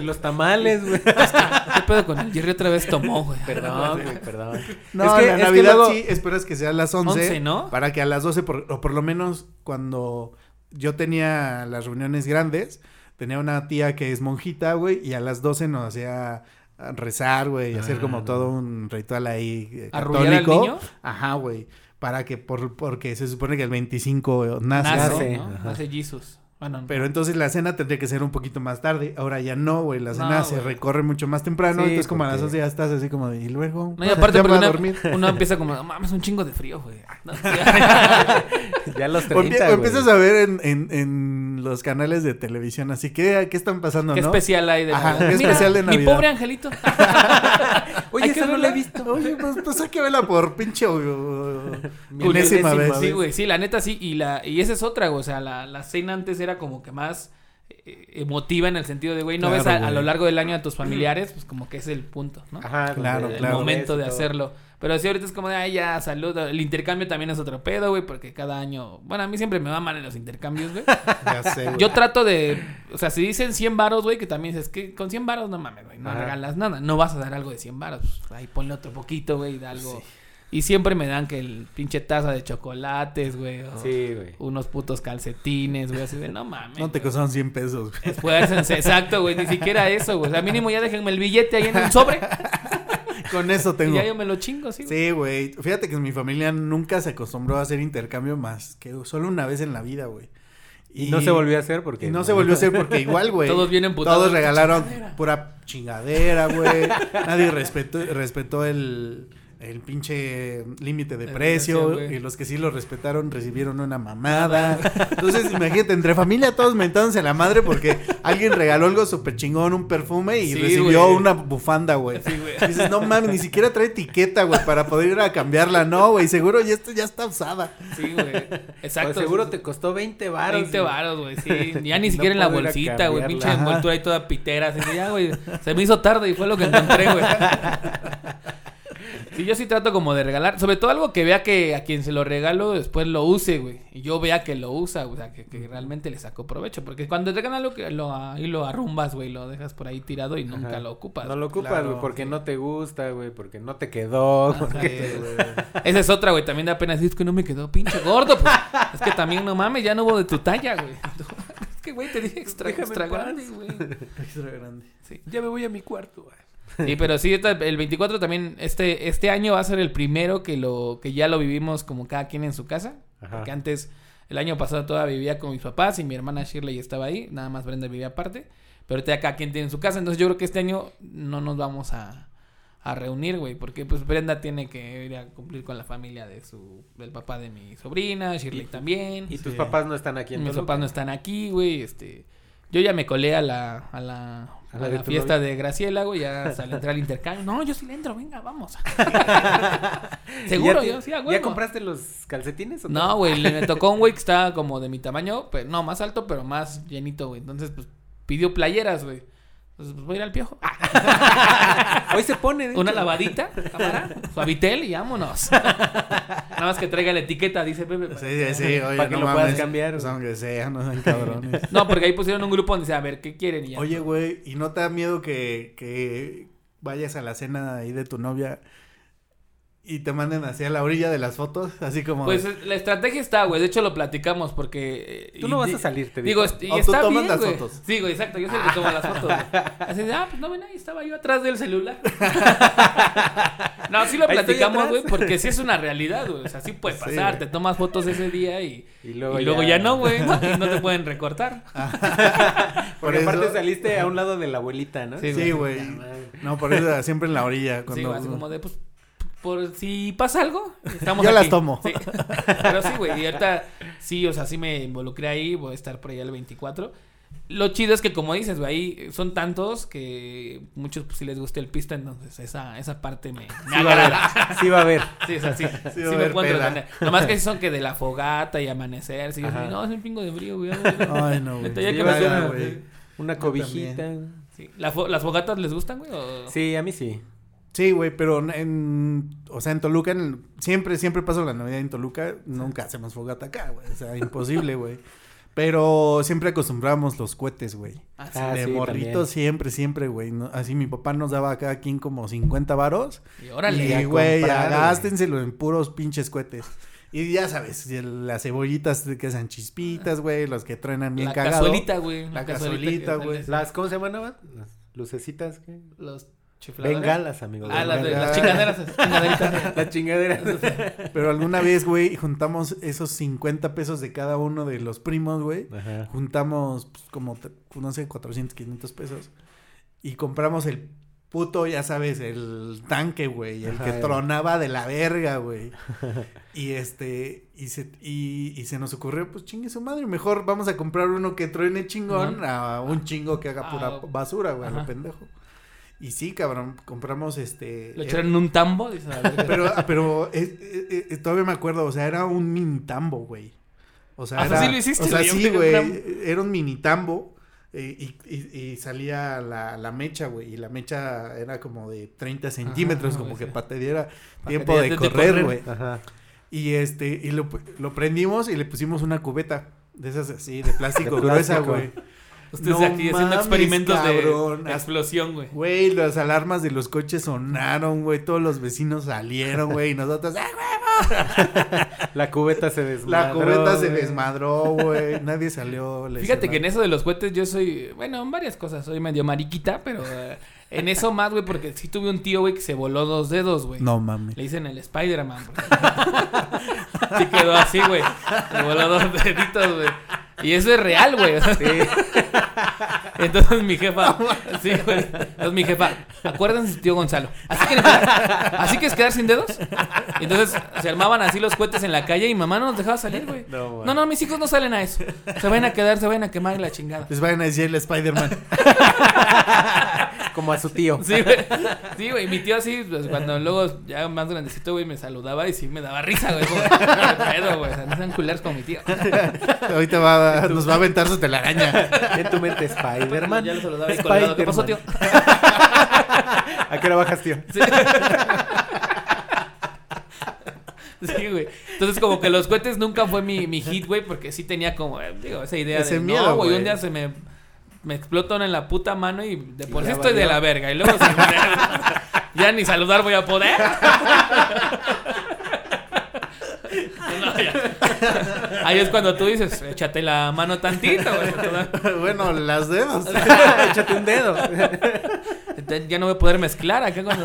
Y los tamales, güey. ¿Qué pedo con el Jerry otra vez tomó, güey? Perdón, güey, perdón. No, Es que- la es que Navidad luego- sí, esperas que sea a las 11. 11, ¿no? Para que a las 12, por- o por lo menos cuando yo tenía las reuniones grandes, tenía una tía que es monjita, güey, y a las 12 nos hacía rezar, güey, y hacer Ah, como no. todo un ritual ahí eh, ¿Arrullar al católico. niño? Ajá, güey. Para que, por, porque se supone que el 25 nace, Nace, ¿no? Nace, ¿no? Bueno, Pero entonces la cena tendría que ser un poquito más tarde. Ahora ya no, güey. La cena No, se güey. recorre mucho más temprano. Sí, entonces como a las porque- 11 ya estás así como de... Y luego... No, y aparte porque una- dormir. uno empieza como, mames, un chingo de frío, güey. No, (laughs) Ya los O, empie- 30, o güey. empiezas a ver en, en, en los canales de televisión. Así que, ¿qué están pasando, ¿Qué no? especial hay de Ajá, Navidad? ¿qué Mira, especial de Mi pobre angelito. (laughs) Oye, esa no la he visto. Oye, pues, pues hay que verla por pinche... Milésima Enésima vez. Sí, güey, sí, la neta sí. Y, la, y esa es otra, güey. O sea, la, la cena antes era como que más emotiva en el sentido de, güey, no Claro, ves a, lo largo del año a tus familiares, pues como que es el punto, ¿no? Ajá, Claro, el claro. momento ves de hacerlo. Pero sí, ahorita es como de, ay, ya, salud. El intercambio también es otro pedo, güey, porque cada año... Bueno, a mí siempre me va mal en los intercambios, güey. (laughs) Ya sé, güey. Yo trato de... O sea, si dicen 100 varos, güey, que también dices que con 100 varos no mames, güey, no Ajá. regalas nada. No vas a dar algo de 100 varos. Pues, ahí ponle otro poquito, güey, da algo... Y siempre me dan que el pinche taza de chocolates, güey. o Sí, güey. Unos putos calcetines, güey, así de, no mames. No te costaron 100 pesos, güey. Esfuércense, exacto, güey, ni siquiera eso, güey. O sea, mínimo ya déjenme el billete ahí en un sobre. Con eso Y tengo. ya yo me lo chingo, sí, güey. Sí, güey. Fíjate que mi familia nunca se acostumbró a hacer intercambio más que solo una vez en la vida, güey. Y no se volvió a hacer porque... Y no se volvió a hacer porque igual, güey. Todos vienen putados. Todos regalaron Chingadera. pura chingadera, güey. Nadie respetó, respetó el, el pinche límite de El precio. y los que sí lo respetaron recibieron una mamada. Entonces, imagínate, entre familia todos mentándose la madre porque alguien regaló algo súper chingón, un perfume y Sí, recibió güey. una bufanda, güey. Sí, güey. Dices, no mames, ni siquiera trae etiqueta, güey, para poder ir a cambiarla. No, güey, seguro ya, esto ya está usada. Sí, güey. Exacto. Pues seguro sí, te costó 20 varos. 20 güey. varos, güey, sí. (laughs) Ya ni No siquiera en la bolsita, güey. Pinche envoltura ahí toda pitera. Así que ya, güey. Se me hizo tarde y fue lo que encontré, güey. (laughs) Sí, yo sí trato como de regalar. Sobre todo algo que vea que a quien se lo regalo después lo use, güey. Y yo vea que lo usa, o sea, que, que realmente le sacó provecho. Porque cuando te regalan algo que lo, ahí lo arrumbas, güey. Lo dejas por ahí tirado y nunca Ajá. lo ocupas. No lo ocupas, Claro, güey, porque sí. no te gusta, güey, porque no te quedó. Ajá. porque- (laughs) Esa es otra, güey. También da pena decir "Es que no me quedó pinche gordo. Pues. Es que también, no mames, ya no hubo de tu talla, güey. (laughs) Es que, güey, te dije extra, Déjame extra grande, güey. (laughs) Extra grande. Sí. Ya me voy a mi cuarto, güey. Sí, pero sí, el 24 también, este, este año va a ser el primero que lo, que ya lo vivimos como cada quien en su casa. Ajá. Porque antes, el año pasado todavía vivía con mis papás y mi hermana Shirley estaba ahí, nada más Brenda vivía aparte. Pero ahorita ya cada quien tiene su casa, entonces yo creo que este año no nos vamos a, a reunir, güey, porque pues Brenda tiene que ir a cumplir con la familia de su, del papá de mi sobrina, Shirley también. Y tus Sí. papás no están aquí en Mis Toluca. papás no están aquí, güey, este... Yo ya me colé a la, a la, ¿A la de la tu fiesta novia? de Graciela, güey, ya al entrar al intercambio. No, yo sí le entro, venga, vamos. (laughs) (laughs) ¿Y Seguro, te- yo sí, a ¿Ya compraste los calcetines o No, güey, le me tocó un güey que (laughs) estaba como de mi tamaño, pero no, más alto, pero más llenito, güey. Entonces, pues, pidió playeras, güey. Pues voy a ir al piojo. Ah, (laughs) Hoy se pone. una lavadita, cámara, suavitel y vámonos. (laughs) Nada más que traiga la etiqueta, dice Pepe. Sí, sí, sí, oye, Para que no lo puedas mames. cambiar, Pues aunque sea, no sean cabrones. No, porque ahí pusieron un grupo donde dice, a ver, ¿qué quieren? Y ya. Oye, güey, ¿y no te da miedo que, que vayas a la cena ahí de tu novia y te manden hacia la orilla de las fotos? Así como... Pues eh, la estrategia está, güey. De hecho, lo platicamos porque. eh, Tú no vas a salir, te Digo, digo. y O tú está tomas bien, las güey. fotos. Sí, güey, exacto. Yo soy el que toma las fotos. güey. (laughs) Así de, ah, pues no ven ahí, estaba yo atrás del celular. (laughs) no, sí lo platicamos, güey, porque sí es una realidad, güey. O sea, sí puede Sí, pasar. te tomas fotos ese día y, Y y luego, luego, ya... no, güey. ¿no? Y no te pueden recortar. (laughs) Porque Por aparte eso- saliste a un lado de la abuelita, ¿no? Sí, Sí, güey. No, por eso siempre en la orilla. Sí, Cuando... güey, así como de, pues, por si pasa algo, estamos Yo aquí. las tomo. Sí. Pero sí, güey, y ahorita sí, o sea, sí me involucré ahí, voy a estar por allá el 24. Lo chido es que, como dices, güey, ahí son tantos que muchos pues, sí les gusta el pista, entonces esa, esa parte me, me Sí va a haber. agrada. Sí va a haber. Sí, o sea, sí, sí, va a me entretener. Nomás que sí son que de la fogata y amanecer, sí, yo no, es un pingo de frío, güey. Ay, no, güey. Sí. Una Yo cobijita. Sí. ¿La fo- ¿Las fogatas les gustan, güey? o- Sí, a mí sí. Sí, güey, pero en, o sea, en Toluca, en- siempre, siempre paso la Navidad en Toluca, nunca hacemos fogata acá, güey, o sea, imposible, güey. Pero siempre acostumbramos los cohetes, güey. Ah, sí. De sí, morritos también. siempre, siempre, güey. no- así mi papá nos daba a cada quien como 50 varos. Y órale. y, güey, gástenselo en puros pinches cohetes. Y ya sabes, las cebollitas que sean chispitas, güey, los que truenan bien la cagado. cazuelita, güey. La que cazuelita, güey. Las, ¿Cómo se llaman, Nava? Las lucecitas. ¿qué? Los chifladores. Bengalas, amigo. Ah, las, de, las chingaderas. chingaderitas. (laughs) Las chingaderas. Pero alguna vez, güey, juntamos esos 50 pesos de cada uno de los primos, güey. Juntamos pues, como, no sé, 400, 500 pesos. Y compramos el puto, ya sabes, el tanque, güey. El que tronaba de la verga, güey. (laughs) Y este, y se, y, y se nos ocurrió, pues chingue su madre. Mejor vamos a comprar uno que truene chingón a un chingo que haga pura Ah, basura, güey, a lo pendejo. Y sí, cabrón, compramos este. Lo eh, echaron en un tambo. Dice, pero, ah, pero eh, eh, eh, todavía me acuerdo, o sea, era un mini tambo, güey. O sea, Ah, era, sí lo hiciste, o sea, sí, güey, era un- era un mini tambo eh, y, y- y salía la, la mecha, güey, y la mecha era como de 30 centímetros, Ajá, como güey, que sí. para te diera tiempo de correr, güey. Ajá. Y este, y lo, lo prendimos y le pusimos una cubeta de esas así, de plástico De gruesa, güey. Ustedes No aquí haciendo experimentos cabrón. de explosión, güey. Güey, las alarmas de los coches sonaron, güey. Todos los vecinos salieron, güey. Y nosotros, ¡ah, La cubeta se La desmadró. cubeta se desmadró, güey. Nadie salió. Fíjate que en eso de los cohetes yo soy, bueno, en varias cosas, soy medio mariquita, pero eh, en eso más, güey, porque sí tuve un tío, güey, que se voló dos dedos, güey. No mames. Le dicen el Spider-Man. porque- (laughs) Sí quedó así, güey. Se voló dos deditos, güey. Y eso es real, güey. o sea, (laughs) Entonces mi jefa, sí, güey. Entonces mi jefa, acuérdense de tío Gonzalo. Así que, así que es quedar sin dedos. Entonces se armaban así los cohetes en la calle y mamá no nos dejaba salir, güey. No, No, no, mis hijos no salen a eso. Se van a quedar, se van a quemar y la chingada. Les vayan a decir el Spider-Man. Como a su tío. Sí, güey. Sí, güey. Mi tío así, pues, cuando luego ya más grandecito, güey, me saludaba y sí me daba risa, güey. Como, "¿Qué pedo, güey. O sea, no sean culeros como mi tío. Ahorita va, nos va a aventar su telaraña. En tu mente, Spider-Man. Ya lo saludaba y colgado. ¿Qué pasó, tío? (laughs) ¿A qué hora bajas, tío? Sí. Sí, güey. Entonces, como que los cohetes nunca fue mi, mi hit, güey, porque sí tenía como, eh, digo, esa idea Ese de, miedo, no, güey, un día se me, me explota una en la puta mano y de por sí estoy de la verga. Y luego, sin- (laughs) ya ni saludar voy a poder. (laughs) Ahí es cuando tú dices, échate la mano tantito, (laughs) bueno, las dedos. (laughs) Échate un dedo. Ya no voy a poder mezclar acá cuando...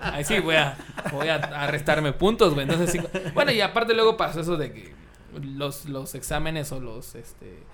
Ahí sí voy a, voy a, a restarme puntos, güey. Entonces sí... Bueno, y aparte luego pasó eso de que los, los exámenes o los, este...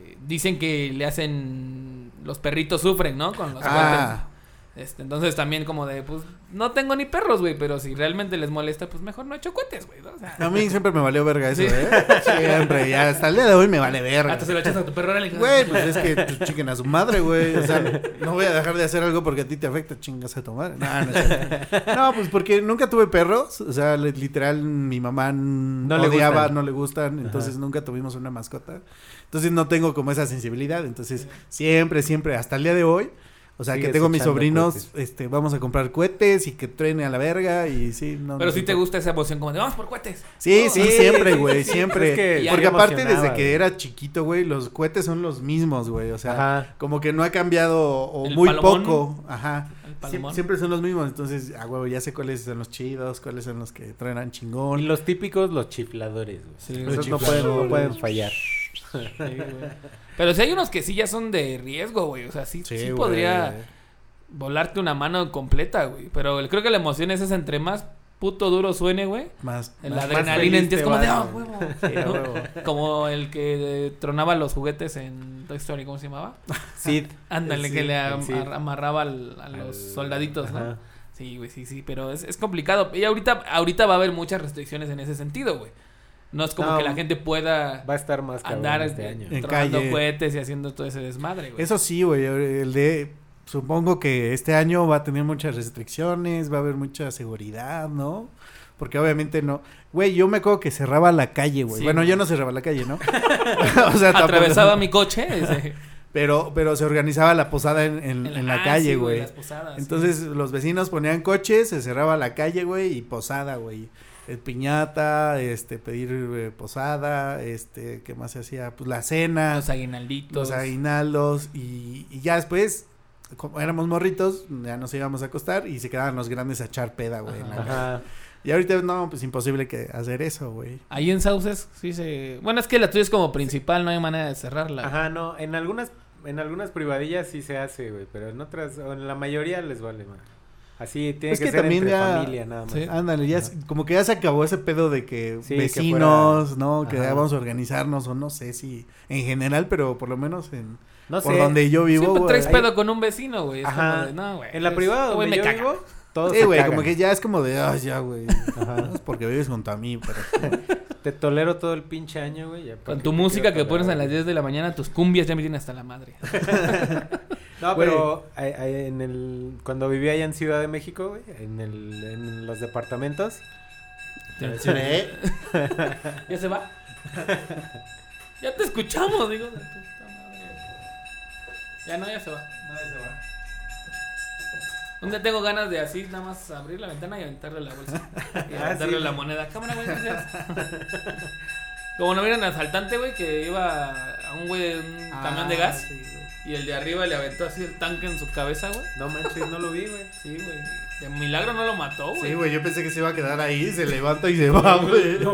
eh, Dicen que le hacen... Los perritos sufren, ¿no? Con los Ah. Este, entonces también como de, pues, no tengo ni perros, güey, pero si realmente les molesta, pues mejor no echo cohetes, güey. ¿no? O sea, A mí siempre me valió verga eso, Sí. ¿eh? Siempre, ya hasta el día de hoy me vale verga. hasta se lo echas a tu perro. Güey, pues es que pues, chiquen a su madre, güey. O sea, (laughs) no voy a dejar de hacer algo porque a ti te afecta, chingas a tu madre. No, no. No, pues porque nunca tuve perros. O sea, li- literal, mi mamá no le odiaba, gustan. no le gustan. Entonces nunca tuvimos una mascota. Entonces no tengo como esa sensibilidad. Entonces, siempre, siempre, hasta el día de hoy. O sea, que tengo mis sobrinos, cohetes. este, vamos a comprar cohetes y que truene a la verga y sí, no. Pero no sí te importa. gusta esa emoción como de, vamos por cohetes. Sí, Oh, sí, sí, siempre, (laughs) güey, siempre. es que ya Porque aparte desde que era chiquito, güey, los cohetes son los mismos, güey. O sea, Ajá. como que no ha cambiado o El muy palomón. poco. Ajá. El Sie- palomón. siempre son los mismos. Entonces, ah, güey, ya sé cuáles son los chidos, cuáles son los que truenan chingón. Y los típicos, los chifladores, güey. Sí, Esos los no pueden, no chifladores. pueden fallar. (laughs) Pero si hay unos que sí ya son de riesgo, güey. O sea, sí, sí, güey. podría volarte una mano completa, güey. Pero creo que la emoción es esa entre más puto duro suene, güey. Más. La más- adrenalina en ti es como de, ah, güey". huevo. (laughs) Sí, a ¿no? huevo. Como el que eh, tronaba los juguetes en Toy Story, ¿cómo se llamaba? (laughs) Sid. Ándale, que le am- Sid. amarraba al- a los soldaditos. Sí, güey, sí, sí, pero es, es complicado. Y ahorita, ahorita va a haber muchas restricciones en ese sentido, güey. No es como No, que la gente pueda Va a estar más andar este año. En calle. cohetes y haciendo todo ese desmadre, güey. Eso sí, güey. El de. Supongo que este año va a tener muchas restricciones, va a haber mucha seguridad, ¿no? Porque obviamente no. Güey, yo me acuerdo que cerraba la calle, güey. Sí, bueno, güey. yo no cerraba la calle, ¿no? (laughs) (laughs) o sea, tampoco- Atravesaba mi coche. ese, Pero, pero se organizaba la posada en, en- en la ah, calle, sí, güey. las posadas, sí. Entonces los vecinos ponían coches, se cerraba la calle, güey, y posada, güey. Eh, piñata, este, pedir eh, posada, este, ¿qué más se hacía? Pues la cena, los aguinalditos. los aguinaldos, y, y ya después, como éramos morritos, ya nos íbamos a acostar y se quedaban los grandes a echar peda, güey. en la calle. Ajá. Y ahorita, no, pues imposible que hacer eso, güey. Ahí en Sauces, sí se. Bueno, es que la tuya es como principal, no hay manera de cerrarla. Ajá, no, en algunas en algunas privadillas sí se hace, güey, pero en otras, o en la mayoría les vale más. Así tiene Es que, que ser también entre ya- familia nada más. Sí. Ándale, ya es- como que ya se acabó ese pedo de que Sí, que vecinos, fuera- ¿no? Que Ajá. ya vamos a organizarnos, o no sé si en general, pero por lo menos en No por donde yo vivo. Siempre traes pedo con un vecino, güey. Es Ajá. como de, no, güey. en la es- privada güey donde me yo caga. vivo, todos Sí, güey, como que ya es como de, ay, ya, güey. Ajá. No es porque vives junto a mí, pero. (laughs) Te tolero todo el pinche año, güey. ya, ¿para Con tu música que pones a las güey? 10 de la mañana, tus cumbias ya me tienen hasta la madre. (laughs) No, Güey. pero eh, eh, en el cuando vivía allá en Ciudad de México, güey, en el en los departamentos, ¿Ya (laughs) se va? ya te escuchamos, digo. puta madre. Ya no, ya se va. Un día tengo ganas de así, nada más abrir la ventana y aventarle la bolsa. (laughs) Y Ah, aventarle sí. la moneda. Cámara, güey. Como no vieron al asaltante, güey, que iba a un güey de un camión de Ah, gas sí. Y el de arriba le aventó así el tanque en su cabeza, güey. no manches, no lo vi, güey. Sí, güey. De milagro no lo mató, güey. Sí, güey, yo pensé que se iba a quedar ahí, se levanta y se va, güey. (laughs)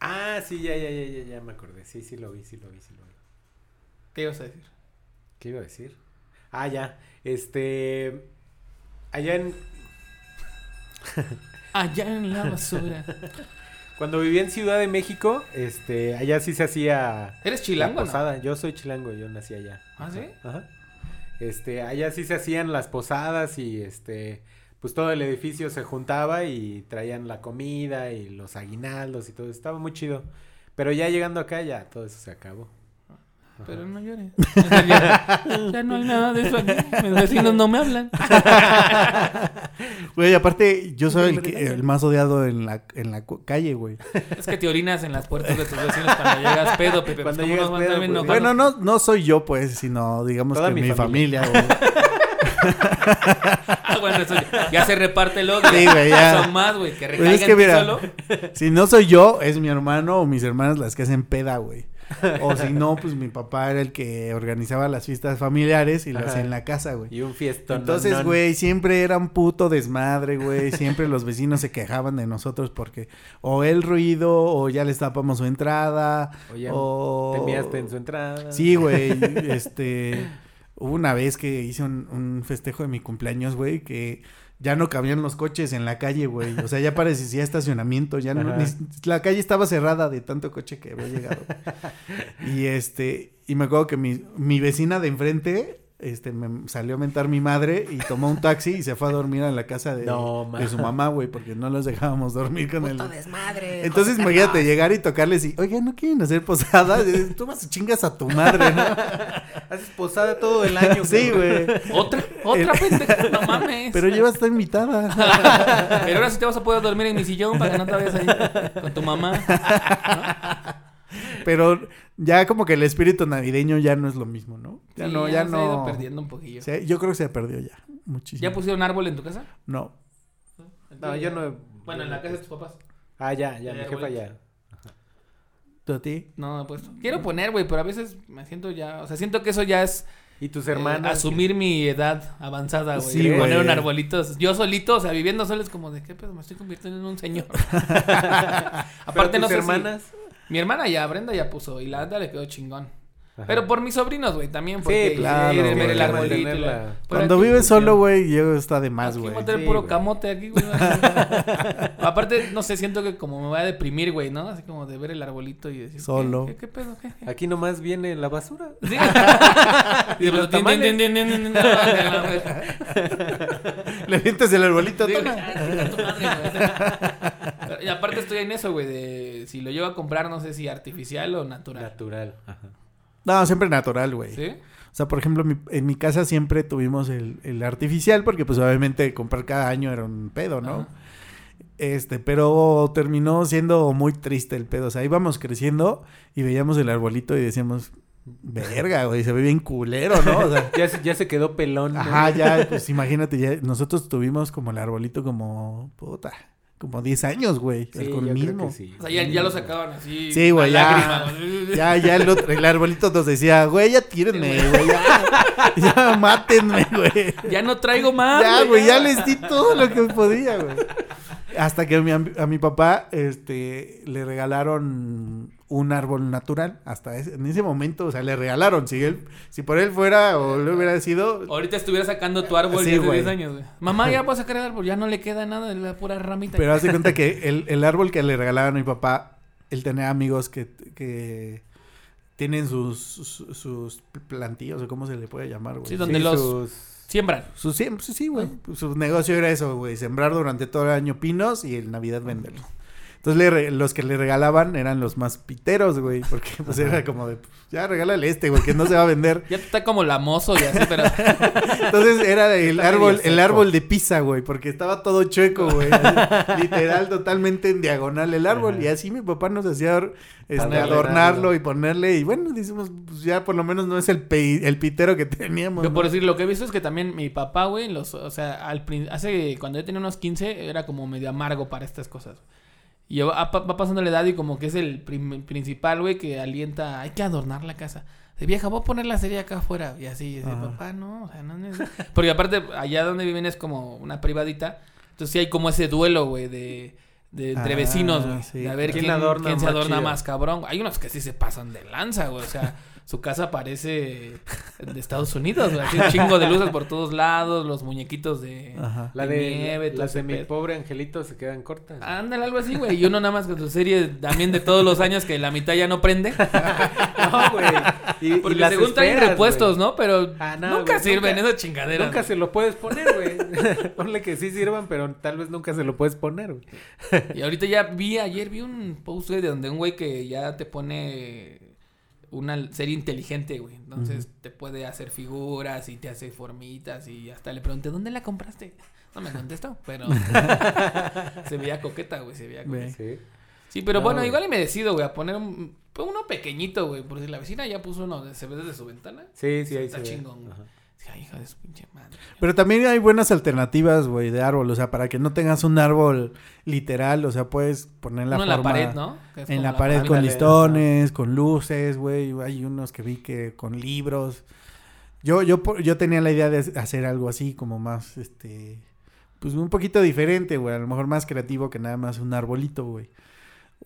Ah, sí, ya, ya, ya, ya, ya me acordé. Sí, sí lo vi, sí lo vi, sí lo vi. ¿Qué ibas a decir? ¿Qué iba a decir? Ah, ya. Este. Allá en. Allá en la basura. (laughs) Cuando vivía en Ciudad de México, este, allá sí se hacía. ¿Eres la chilango, no? posada. Yo soy chilango, yo nací allá. ¿Ah, sí? Ajá. Este, allá sí se hacían las posadas y este, pues todo el edificio se juntaba y traían la comida y los aguinaldos y todo. Estaba muy chido. Pero ya llegando acá ya todo eso se acabó. Pero no llores. ya, (laughs) ya no hay nada de eso aquí. Mis vecinos no me hablan. (laughs) Güey, aparte, yo soy el, que- el más odiado en la, en la calle, güey. Es que te orinas en las puertas de tus vecinos cuando llegas pedo, Pepe. Cuando Pues, ¿cómo llegas pedo, pues, enojados? Bueno, no, no soy yo, pues, sino digamos Toda que mi mi, familia. güey. Ah, bueno, eso ya, ya se reparte el odio. Sí, güey, ya. Son más, güey, que Pues es que mira, solo. si no soy yo, es mi hermano o mis hermanas las que hacen peda, güey. (laughs) O si no, pues mi papá era el que organizaba las fiestas familiares y lo hacía en la casa, güey. Y un fiestón. Entonces, güey, siempre era un puto desmadre, güey. Siempre los vecinos se quejaban de nosotros porque o el ruido o ya les tapamos su entrada O ya o... Te en su entrada. Sí, güey. Este. Hubo una vez que hice un, un festejo de mi cumpleaños, güey, que ya no cabían los coches en la calle, güey. O sea, ya parecía estacionamiento. Ya no, ni- la calle estaba cerrada de tanto coche que había llegado. (laughs) y este. Y me acuerdo que mi, mi vecina de enfrente. Este, me salió a mentar mi madre y tomó un taxi y se fue a dormir a la casa de, No, su mamá, güey, porque no los dejábamos dormir con él. desmadre. Entonces, imagínate llegar y tocarles y, oye, ¿no quieren hacer posada? Tú vas y chingas a tu madre, ¿no? (laughs) Haces posada todo el año. Sí, güey. Otra, otra pendeja, no mames. Pero llevas esta invitada. Pero ahora sí te vas a poder dormir en mi sillón para que no te vayas ahí con tu mamá. (laughs) Pero ya como que el espíritu navideño ya no es lo mismo, ¿no? Ya Sí, no, ya, se ha ido no. perdiendo un poquillo. Se- yo creo que se perdió ya. Muchísimo. ¿Ya pusieron árbol en tu casa? No. No, yo no. Bueno, en la casa de tus papás. Ah, ya, ya, Ya, mi jefa ya. ¿Tú a ti? No, no he puesto. Quiero poner, güey, pero a veces me siento ya. O sea, siento que eso ya es. ¿Y tus eh, hermanas? asumir mi edad avanzada, güey. Sí, güey. Poner un arbolito. Yo solito, o sea, viviendo solo es como de qué pedo, me estoy convirtiendo en un señor. (laughs) (laughs) Aparte, ¿Pero no tus sé. si- hermanas? Mi hermana ya, Brenda ya puso. Y la Brenda le quedó chingón. Ajá. Pero por mis sobrinos, güey, también. Porque claro, quieren ver el arbolito. la- Cuando aquí, vives pues, solo, güey, yo está de más, Aquí güey. voy a tener Sí, puro camote aquí, güey. Aparte, no sé, siento que como me voy a deprimir, güey, ¿no? Así como de ver el arbolito y decir... Solo. ¿Qué, qué, qué pedo? ¿Qué? qué? Aquí nomás viene la basura. Sí. ¿Y Y los pues. Le vienes el arbolito. Sí, toma. ah. Y aparte estoy en eso, güey, de si lo llevo a comprar, no sé si artificial o natural. Natural. Ajá. No, siempre natural, güey. ¿Sí? O sea, por ejemplo, mi- en mi casa siempre tuvimos el, el artificial porque pues obviamente comprar cada año era un pedo, ¿no? Ajá. Este, pero terminó siendo muy triste el pedo. O sea, íbamos creciendo y veíamos el arbolito y decíamos, verga, güey, se ve bien culero, ¿no? O sea, (laughs) Ya, se- ya se quedó pelón. ¿no? ajá, ya, pues imagínate, ya, nosotros tuvimos como el arbolito como, puta, como 10 años, güey, Sí, con yo el creo mismo. que sí. O sea, ya, ya lo sacaban así. Sí, güey, ya. Ya, ya el, otro, el arbolito nos decía, güey, ya tírenme, güey, ya, ya mátenme, güey. Ya no traigo más. Ya, güey, ya les di todo lo que podía, güey. Hasta que a mi, a mi papá, este, le regalaron un árbol natural. Hasta ese- en ese momento, o sea, le regalaron. Si él, si por él fuera o le hubiera sido, Ahorita estuviera sacando tu árbol Sí, de hace güey. 10 años, güey. Mamá, ya vas a sacar el árbol. Ya no le queda nada de la pura ramita. pero hace cuenta que el, el árbol que le regalaron a mi papá, él tenía amigos que, que tienen sus, sus, sus plantillos, o cómo se le puede llamar, güey. Sí, donde Sí, los sus- siembran. Su, sí, sí, güey. Su negocio era eso, güey. Sembrar durante todo el año pinos y en Navidad venderlos. Entonces le re- los que le regalaban eran los más piteros, güey. Porque pues era como de, pues, ya regálale este, güey, que no se va a vender. (laughs) Ya está como lamoso y así, pero... (laughs) Entonces era (laughs) el árbol, el árbol de pizza, güey. Porque estaba todo chueco, güey. así, Literal, totalmente en diagonal el árbol. Ajá. Y así mi papá nos hacía este, adornarlo y ponerle. Y bueno, decimos, pues ya por lo menos no es el, pe- el pitero que teníamos. Yo ¿no? por decir, lo que he visto es que también mi papá, güey, los, o sea, al hace, cuando yo tenía unos 15, era como medio amargo para estas cosas. Y va, va pasando la edad y como que es el principal, güey, que alienta, hay que adornar la casa. De vieja, voy a poner la serie acá afuera. Y así, y papá, no, o sea, no es... (laughs) Porque aparte, allá donde viven es como una privadita. Entonces sí hay como ese duelo, güey, de, de entre Ah, vecinos, güey. sí. De a ver ¿Quién quién, adorna quién se adorna chido? más cabrón. Hay unos que sí se pasan de lanza, güey. O sea, su casa parece de Estados Unidos, güey. Así un chingo de luces por todos lados, los muñequitos de, Ajá. La de de, nieve, todo las de mi pedo. pobre angelito se quedan cortas. Ándale, algo así, güey. Y uno nada más con su serie también de todos los años que la mitad ya no prende. (laughs) No, güey. Y, y Porque las según traen esperas, repuestos, güey. ¿no? Pero Ah, no, nunca güey, sirven nunca- esas chingaderas. Nunca güey. se lo puedes poner, güey. (laughs) Ponle que sí sirvan, pero tal vez nunca se lo puedes poner, güey. Y ahorita ya vi, ayer vi un post, güey, de donde un güey que ya te pone una serie inteligente, güey. Entonces te puede hacer figuras y te hace formitas y hasta le pregunté, ¿dónde la compraste? No me contestó, pero (laughs) se veía coqueta, güey, se veía coqueta. Sí. Sí, pero No, bueno, güey. igual y me decido, güey, a poner un, pues, uno pequeñito, güey, porque si la vecina ya puso uno, de- se ve desde su ventana. Sí, sí, ahí Está se chingón. Ajá. Ay, hija de su pinche madre. Pero también hay buenas alternativas, güey, de árbol. O sea, para que no tengas un árbol literal, o sea, puedes poner la Uno en la forma- pared, ¿no? En la pared con listones, con luces, güey. Hay unos que vi que con libros. Yo, yo, yo tenía la idea de hacer algo así, como más, este, pues un poquito diferente, güey. A lo mejor más creativo que nada más un arbolito, güey.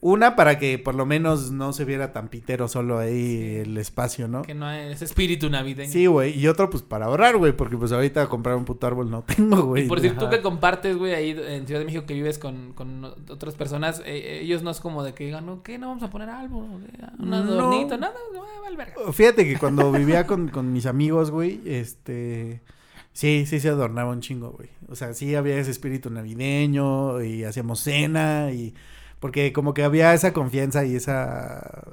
Una para que por lo menos no se viera tan pitero solo ahí Sí. el espacio, ¿no? Que no es espíritu navideño. Sí, güey. Y otro, pues para ahorrar, güey. Porque pues ahorita comprar un puto árbol no (laughs) tengo, güey. Y por decir, tú que compartes, güey, ahí en Ciudad de México que vives con, con otras personas, eh, ellos no es como de que digan, no, ¿qué? No vamos a poner algo, un No. adornito, nada, ah, vale verga. Fíjate que cuando vivía con, con mis amigos, güey, este... Sí, sí se adornaba un chingo, güey. O sea, sí había ese espíritu navideño y hacíamos cena y... Porque como que había esa confianza y esa...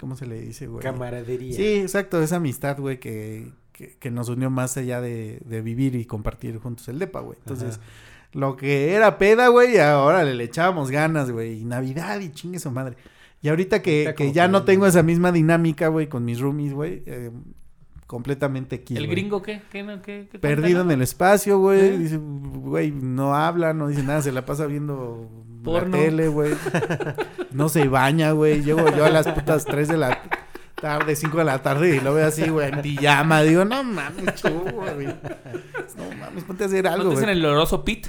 ¿Cómo se le dice, güey? Camaradería. Sí, exacto, esa amistad, güey, que, que, que nos unió más allá de, de vivir y compartir juntos el depa, güey. Entonces, Ajá. lo que era peda, güey, ahora le, le echábamos ganas, güey. Y Navidad y chingue su madre. Y ahorita que, que ya no tengo esa misma dinámica, güey, con mis roomies, güey, eh, completamente aquí. ¿El gringo qué? ¿Qué, no, qué, qué Perdido en el espacio, güey. ¿Eh? Dice, güey, no habla, no dice nada, se la pasa viendo Porno. la tele, güey. No se baña, güey. Llego yo a las putas 3 de la tarde, 5 de la tarde y lo veo así, güey, en pijama. Digo, no mames, chulo, güey. No mames, ponte a hacer ¿No algo, güey. el oloroso pit?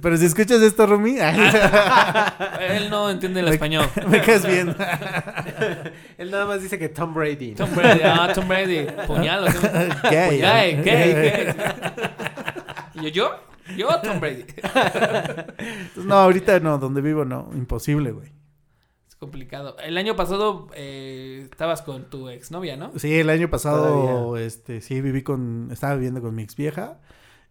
Pero si escuchas esto, Rumi, (laughs) Él no entiende el Me- español. (laughs) me caes bien. (laughs) Él nada más dice que Tom Brady. ¿no? Tom Brady, ah, Tom Brady, puñal, ¿o qué? Gay, Gay, ¿eh? gay, gay. Y yo, yo, yo, Tom Brady. (laughs) Entonces, no, ahorita no, donde vivo no, imposible, güey. Es complicado. El año pasado eh, estabas con tu exnovia, ¿no? Sí, el año pasado, Todavía. este, sí, viví con, estaba viviendo con mi ex vieja.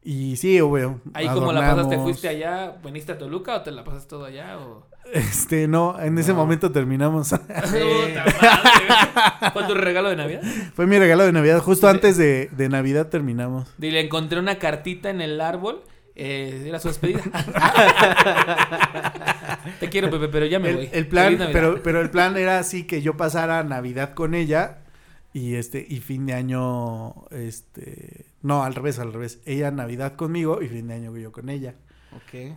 Y sí, güey. Ahí como la pasaste. ¿fuiste allá, viniste a Toluca o te la pasaste todo allá? O... Este, no, en ese No. momento terminamos. (laughs) (laughs) ¿Fue tu regalo de Navidad? Fue mi regalo de Navidad. Justo antes de, de Navidad terminamos. Dile, encontré una cartita en el árbol. Eh, era su despedida. (laughs) Te quiero, Pepe, pero ya me El, voy. el plan, pero, pero el plan era así que yo pasara Navidad con ella y este, y fin de año, este, no, al revés, al revés. Ella Navidad conmigo y fin de año yo con ella.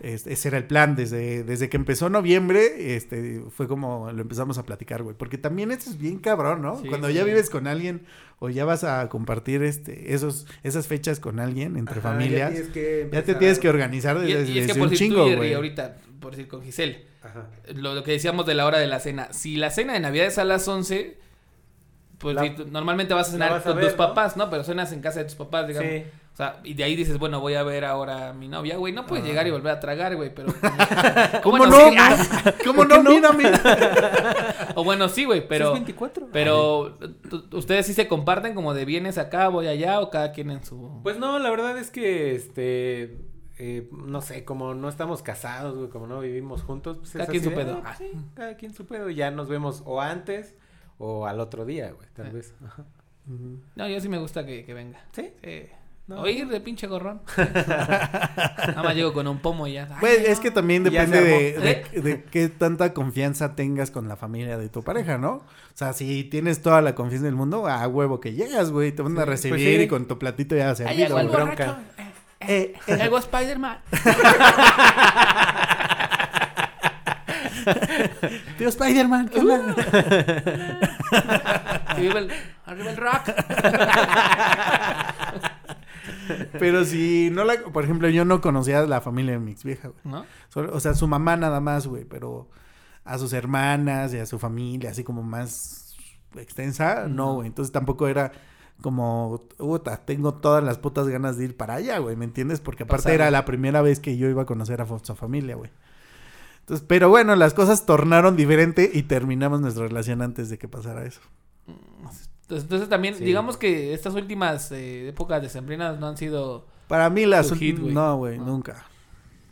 Este, ese era el plan desde, desde que empezó noviembre, este, fue como lo empezamos a platicar, güey. Porque también esto es bien cabrón, ¿no? Sí, Cuando sí. ya vives con alguien o ya vas a compartir este, esos, esas fechas con alguien entre Ajá, familias, Ya, tienes que ya te tienes que organizar Y, desde, y es que desde por un decir chingo, güey. ahorita, por decir con Giselle, Ajá. lo, lo que decíamos de la hora de la cena. Si la cena de Navidad es a las 11, pues La- si tú- normalmente vas a cenar vas a con ver, tus ¿no? papás, ¿no? Pero cenas en casa de tus papás, digamos. Sí. O sea, y de ahí dices, bueno, voy a ver ahora a mi novia, güey. No puedes Ah. llegar y volver a tragar, güey, pero... (laughs) ¿Cómo (laughs) Bueno, (laughs) no? sí, ¿Cómo no? Mírame. O bueno, sí, güey, pero... ¿Sí es 24? Pero ustedes sí se comparten como de vienes acá, voy allá o cada quien en su... Pues no, la verdad es que, este, eh, no sé, como no estamos casados, güey, como no vivimos juntos, pues Cada es quien así su de, pedo. ah, sí, cada quien su pedo. Ya nos vemos o antes o al otro día, güey, tal Ah. vez. Ajá. No, yo sí me gusta que, que venga. ¿Sí? Sí. No. Oír de pinche gorrón. (laughs) Nada más llego con un pomo y ya. Ay, Pues no. es que también depende de, armó. de, de qué tanta confianza tengas con la familia de tu pareja, ¿no? O sea, si tienes toda la confianza del mundo, a huevo que llegas, güey, te van a pues recibir sí. y con tu platito ya servido. güey. bronca. Eh, Eh, eh. Llegó Spider-Man. (laughs) (laughs) Tío Spider-Man, ¿qué onda? (laughs) Arriba el, arriba el rock. (laughs) Pero si no la... Por ejemplo, yo no conocía a la familia de mi ex vieja, güey. ¿No? O sea, su mamá nada más, güey, pero a sus hermanas y a su familia, así como más extensa, no, güey. Entonces tampoco era como, puta, tengo todas las putas ganas de ir para allá, güey, ¿me entiendes? Porque aparte era la primera vez que yo iba a conocer a su familia, güey. Entonces, pero bueno, las cosas tornaron diferente y terminamos nuestra relación antes de que pasara eso. Entonces, entonces también, Sí. digamos que estas últimas eh, épocas decembrinas no han sido... Para mí las hit, güey. no, güey, No. nunca.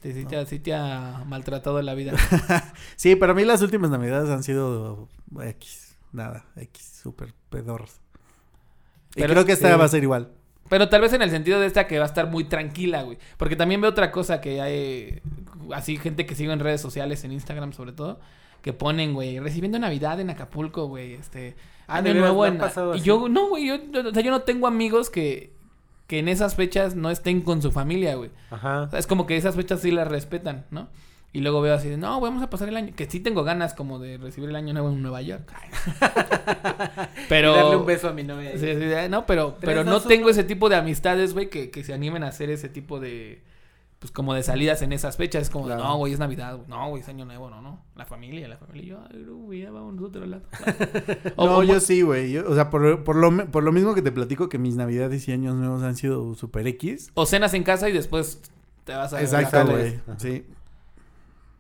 te- sí, te, ha- sí te ha maltratado la vida. (laughs) Sí, para mí las últimas navidades han sido X, nada, X, súper pedorros. Y creo que esta sí. va a ser igual. Pero tal vez en el sentido de esta que va a estar muy tranquila, güey. Porque también veo otra cosa que hay, así gente que sigo en redes sociales, en Instagram sobre todo, que ponen, güey, recibiendo Navidad en Acapulco, güey, este, Ah, ¿de año nuevo ¿Le han en... Y yo, no, güey, yo, yo- o sea, yo no tengo amigos que, que en esas fechas no estén con su familia, güey. Ajá. O sea, es como que esas fechas sí las respetan, ¿no? Y luego veo así de, no, vamos a pasar el año. Que sí tengo ganas como de recibir el año nuevo en Nueva York. (laughs) pero... Y darle un beso a mi novia. Sí, sí, no, pero, pero no tengo uno. ese tipo de amistades, güey, que, que se animen a hacer ese tipo de... Pues como de salidas en esas fechas. Es como, Claro. no, güey, es Navidad. No, güey, es Año Nuevo. No, no. La familia, la familia. Y yo, ay, no, güey, ya vamos nosotros al lado. (laughs) O- no, o- yo sí, güey. O sea, por, por, lo, por lo mismo que te platico que mis navidades y años nuevos han sido super X. O cenas en casa y después te vas a... Exacto, a- güey. Sí.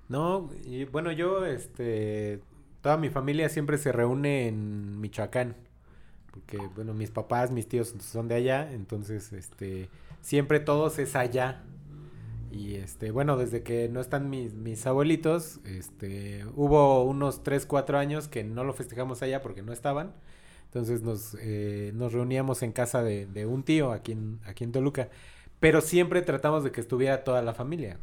No, y bueno, yo, este, toda mi familia siempre se reúne en Michoacán. Porque, bueno, mis papás, mis tíos son de allá, entonces, este, siempre todos es allá. Y, este, bueno, desde que no están mis, mis abuelitos, este, hubo unos 3, 4 años que no lo festejamos allá porque no estaban. Entonces nos, eh, nos reuníamos en casa de, de un tío aquí en, aquí en Toluca. Pero siempre tratamos de que estuviera toda la familia.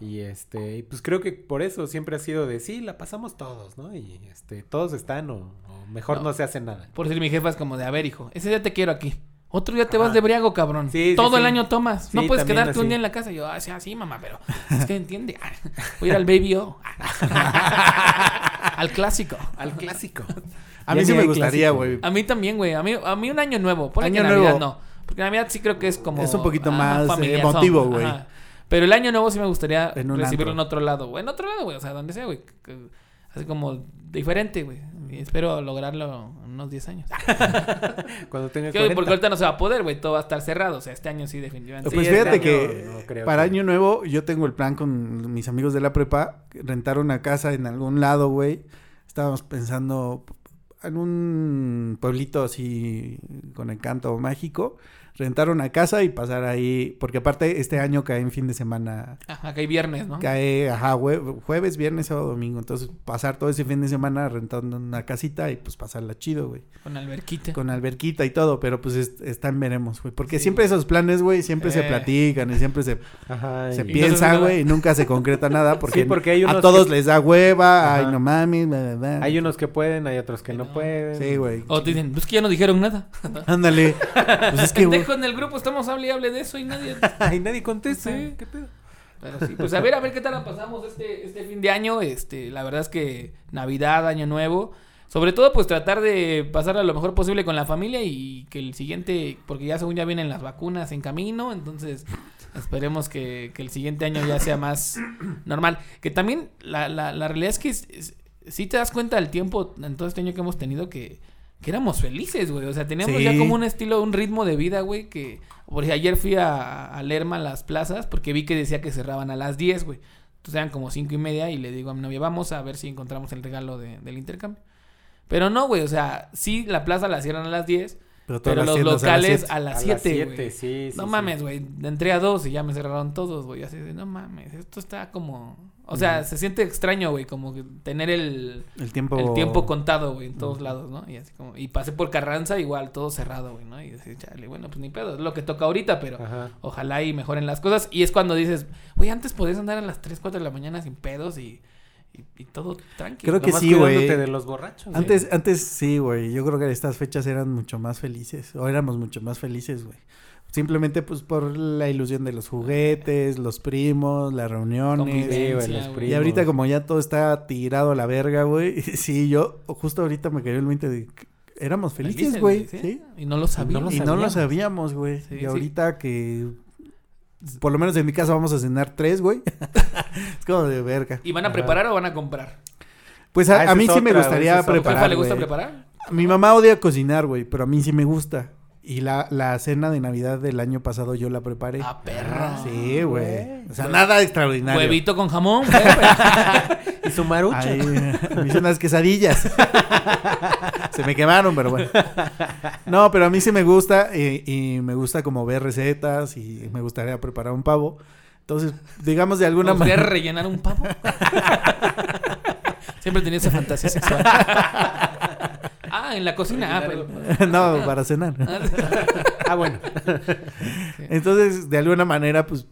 Y este, pues creo que por eso siempre ha sido de sí, la pasamos todos, ¿no? Y este, todos están o, o mejor No. no. se hace nada. Por decir mi jefa es como de, a ver, hijo, ese día te quiero aquí. Otro día te vas de briago, cabrón. Sí, sí, Todo el sí. año tomas. no puedes quedarte un día en la casa. Y yo, ah, sí, así, mamá, pero es que entiende. Voy a ir al Baby O. (laughs) al clásico. Al clásico. (laughs) A mí sí me gustaría, güey. A mí también, güey. A mí, a mí un año nuevo. Ponle Año nuevo. no. Porque Navidad sí creo que es como... Es un poquito más, eh, emotivo, güey. Pero el año nuevo sí me gustaría En recibirlo antro. en otro lado. güey. En otro lado, güey. O sea, donde sea, güey. Así como diferente, güey. Y espero lograrlo en unos 10 años. (laughs) Cuando tengas Que, 40. porque ahorita no se va a poder, güey. Todo va a estar cerrado. O sea, este año sí, definitivamente. Pues este fíjate año que no creo para que- Año Nuevo yo tengo el plan con mis amigos de la prepa, rentar una casa en algún lado, güey. Estábamos pensando en un pueblito así con encanto mágico, rentar una casa y pasar ahí, porque aparte este año cae en fin de semana, Ajá, hay viernes, ¿no? cae, ajá, jue- jueves, viernes o domingo, entonces pasar todo ese fin de semana rentando una casita y pues pasarla chido, güey. Con alberquita. Con alberquita y todo, pero pues es- está en veremos, güey. Porque Sí. siempre esos planes, güey, siempre se Eh. platican y siempre se, Ajá, se y- piensa, güey, y nunca se concreta nada porque, Sí, porque hay a unos todos que- les da hueva, ay, Ajá. no mames, bla, bla, bla. Hay unos que pueden, hay otros que Que no, no. pueden. Sí, güey. O te dicen, pues que ya no dijeron nada. Ándale. (laughs) Pues es que, güey, (laughs) Pendejo en el grupo, estamos hable y hable de eso y nadie. (laughs) Ay, nadie contesta. Sí. ¿Qué pedo? Pero sí, pues a ver, a ver qué tal la pasamos este, este fin de año. Este, la verdad es que Navidad, Año Nuevo. Sobre todo, pues tratar de pasar lo mejor posible con la familia y que el siguiente, porque ya según ya vienen las vacunas en camino, entonces esperemos que, que el siguiente año ya sea más normal. Que también la, la, la realidad es que sí te das cuenta del tiempo en todo este año que hemos tenido que, que éramos felices, güey. O sea, teníamos Sí. ya como un estilo, un ritmo de vida, güey, que... Por ejemplo, ayer fui a, a Lerma, a las plazas, porque vi que decía que cerraban a las 10, güey. Entonces eran como cinco y media y le digo a mi novia, vamos a ver si encontramos el regalo de- del intercambio. Pero no, güey, o sea, sí, la plaza la cierran a las 10, pero las los locales a las A 7, siete, güey. sí, sí, no sí. mames, güey. Entré a dos y ya me cerraron todos, güey. Así de, no mames, esto está como... O sea, se siente extraño, güey, como que tener el, El tiempo. el tiempo contado, güey, en todos lados, ¿no? Y así como... Y pasé por Carranza igual, todo cerrado, güey, ¿no? Y decía, chale, bueno, pues ni pedo, es lo que toca ahorita, pero... Ajá. Ojalá y mejoren las cosas. Y es cuando dices, güey, antes podías andar a las 3, 4 de la mañana sin pedos y, y, y todo tranquilo. Creo que Nomás sí, güey. cuidándote de los borrachos. Antes, antes sí, güey. Yo creo que estas fechas eran mucho más felices. O éramos mucho más felices, güey. Simplemente pues por la ilusión de los juguetes, los primos, las reuniones. Convivencia, Sí, güey, los güey. primos. Y ahorita como ya todo está tirado a la verga, güey. (laughs) Sí, yo justo ahorita me cayó el 20 de éramos felices, güey. ¿sí? Y no lo sabíamos. Y no lo sabíamos, güey. Sí, y sí. ahorita que por lo menos en mi casa vamos a cenar tres, güey. (laughs) es como de verga. ¿Y van a Ajá. preparar o van a comprar? Pues Ah, a, esa a mí sí me gustaría otra. ¿A tu jefa preparar, le gusta güey. preparar? Mi mamá odia cocinar, güey, pero a mí sí me gusta. Y la, la cena de Navidad del año pasado yo la preparé. Ah, perra. sí, güey. O sea, nada extraordinario. Huevito con jamón. güey. (laughs) Y su marucha. Me hice unas quesadillas. (laughs) Se me quemaron, pero bueno. No, pero a mí sí me gusta y, y me gusta como ver recetas y me gustaría preparar un pavo. Entonces, digamos de alguna ¿Nos quieres manera. rellenar un pavo? (laughs) Siempre he tenido esa fantasía sexual. Ah, en la cocina. Ah, pero... (laughs) no, para cenar. Ah, (laughs) bueno. (laughs) Entonces, de alguna manera, pues,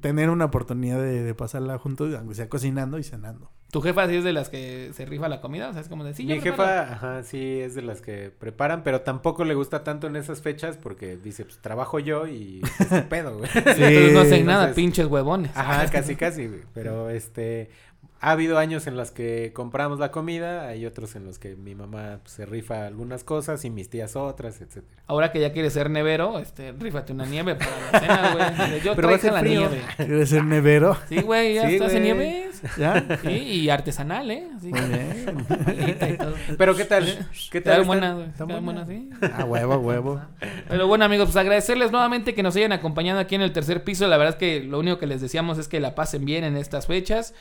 tener una oportunidad de, de pasarla juntos, aunque sea cocinando y cenando. ¿Tu jefa sí es de las que se rifa la comida? O sea, es como de, sí, Mi jefa, ajá, sí, es de las que preparan, pero tampoco le gusta tanto en esas fechas porque dice, pues trabajo yo y es un pedo, güey. Entonces no hacen Sí, nada, pinches huevones. Ajá, casi, casi, güey. Pero este, ha habido años en los que compramos la comida, hay otros en los que mi mamá pues, se rifa algunas cosas y mis tías otras, etcétera. Ahora que ya quieres ser nevero, este, rífate una nieve para la cena, güey. (laughs) Yo Pero va a traje ser la frío. nieve. (laughs) ¿Quieres ser nevero? Sí, güey, ya Sí, estás en nieves. ¿Ya? Sí, y artesanal, ¿eh? Así, Muy bien. malita y todo. Pero ¿qué tal? ¿Qué tal? Quedan están? buenas, güey. ¿Están Quedan buenas? buenas, sí. A huevo, huevo. Pero bueno, amigos, pues agradecerles nuevamente que nos hayan acompañado aquí en el tercer piso. La verdad es que lo único que les deseamos es que la pasen bien en estas fechas,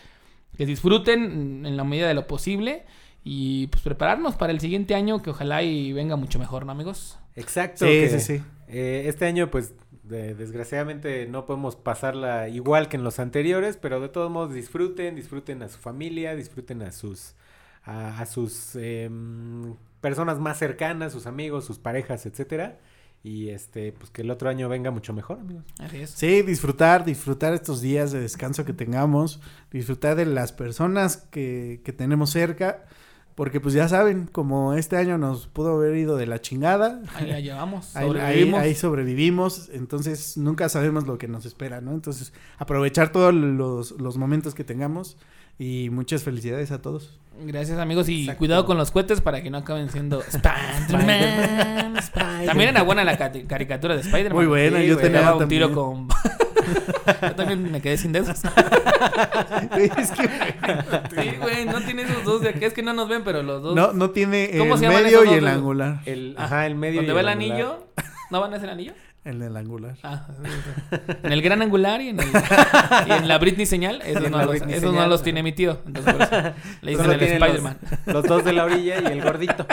que disfruten en la medida de lo posible y pues prepararnos para el siguiente año que ojalá y venga mucho mejor, ¿no, amigos? Exacto. Sí, que, sí, sí. eh, este año, pues, de- desgraciadamente no podemos pasarla igual que en los anteriores, pero de todos modos disfruten, disfruten a su familia, disfruten a sus, a, a sus em, personas más cercanas, sus amigos, sus parejas, etcétera. Y este, pues que el otro año venga mucho mejor, amigos. Así es. Sí, disfrutar, disfrutar estos días de descanso que tengamos, disfrutar de las personas que, que tenemos cerca, porque pues ya saben, como este año nos pudo haber ido de la chingada, Ahí la llevamos. (laughs) ahí, ahí- sobrevivimos. ahí sobrevivimos, entonces nunca sabemos lo que nos espera, ¿no? Entonces aprovechar todos los, los momentos que tengamos y muchas felicidades a todos. Gracias, amigos. Y Exacto. cuidado con los cohetes para que no acaben siendo Spider-Man. (laughs) También era buena la caricatura de Spider-Man. Muy buena, Sí, yo güey. tenía un también. tiro con. (laughs) Yo también me quedé sin dedos. (laughs) Es que Sí, güey, no tiene esos dos de aquí. Es que no nos ven, pero los dos. no, no tiene el ¿Cómo se llaman medio y el angular. El, ajá, el medio. Donde y va el anillo. ¿No van a ser anillo? El del angular. Ah, (laughs) sí, sí. en el gran angular y en, el, y en la Britney señal, esos, en no, la los, esos no los tiene mi tío. Entonces, por eso le dicen el los- Spider-Man. Los dos de la orilla y el gordito.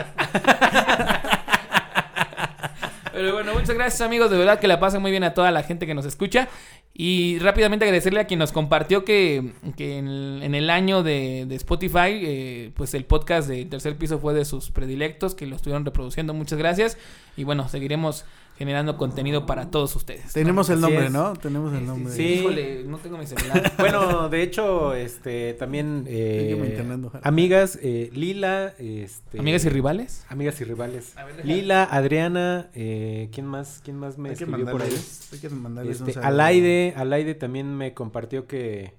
Pero bueno, muchas gracias amigos, de verdad que la pasen muy bien a toda la gente que nos escucha. Y rápidamente agradecerle a quien nos compartió que, que en, el, en el año de, de Spotify, eh, pues el podcast de Tercer Piso fue de sus predilectos, que lo estuvieron reproduciendo. Muchas gracias. Y bueno, seguiremos generando contenido para todos ustedes. Tenemos el nombre. ¿no? Tenemos el nombre. Sí. Híjole, no tengo mi celular. (laughs) Bueno, de hecho, este, también eh, amigas, eh, Lila, este, Amigas y rivales. amigas y rivales. Ver, Lila, Adriana, eh, ¿quién más? ¿Quién más me Hay que escribió por ahí? hay que mandarles un Este, saludo. Alaide, Alaide también me compartió que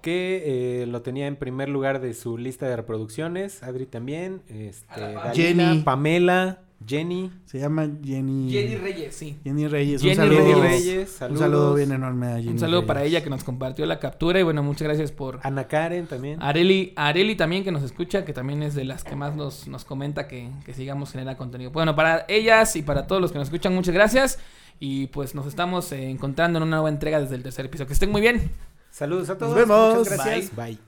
que eh, lo tenía en primer lugar de su lista de reproducciones. Adri también, este, Jenny. Pamela, Jenny, Se llama Jenny. Jenny Reyes, sí. Jenny Reyes. Jenny un saludo. Jenny Reyes. Reyes, Un saludos. saludo bien enorme a Jenny Un saludo para ella que nos compartió la captura y bueno, muchas gracias por... Ana Karen también. Areli, Areli también que nos escucha, que también es de las que más nos, nos comenta que, que sigamos generando contenido. Bueno, para ellas y para todos los que nos escuchan, muchas gracias. Y pues nos estamos eh, encontrando en una nueva entrega desde el tercer piso. Que estén muy bien. Saludos a todos. vemos. Muchas gracias. Bye.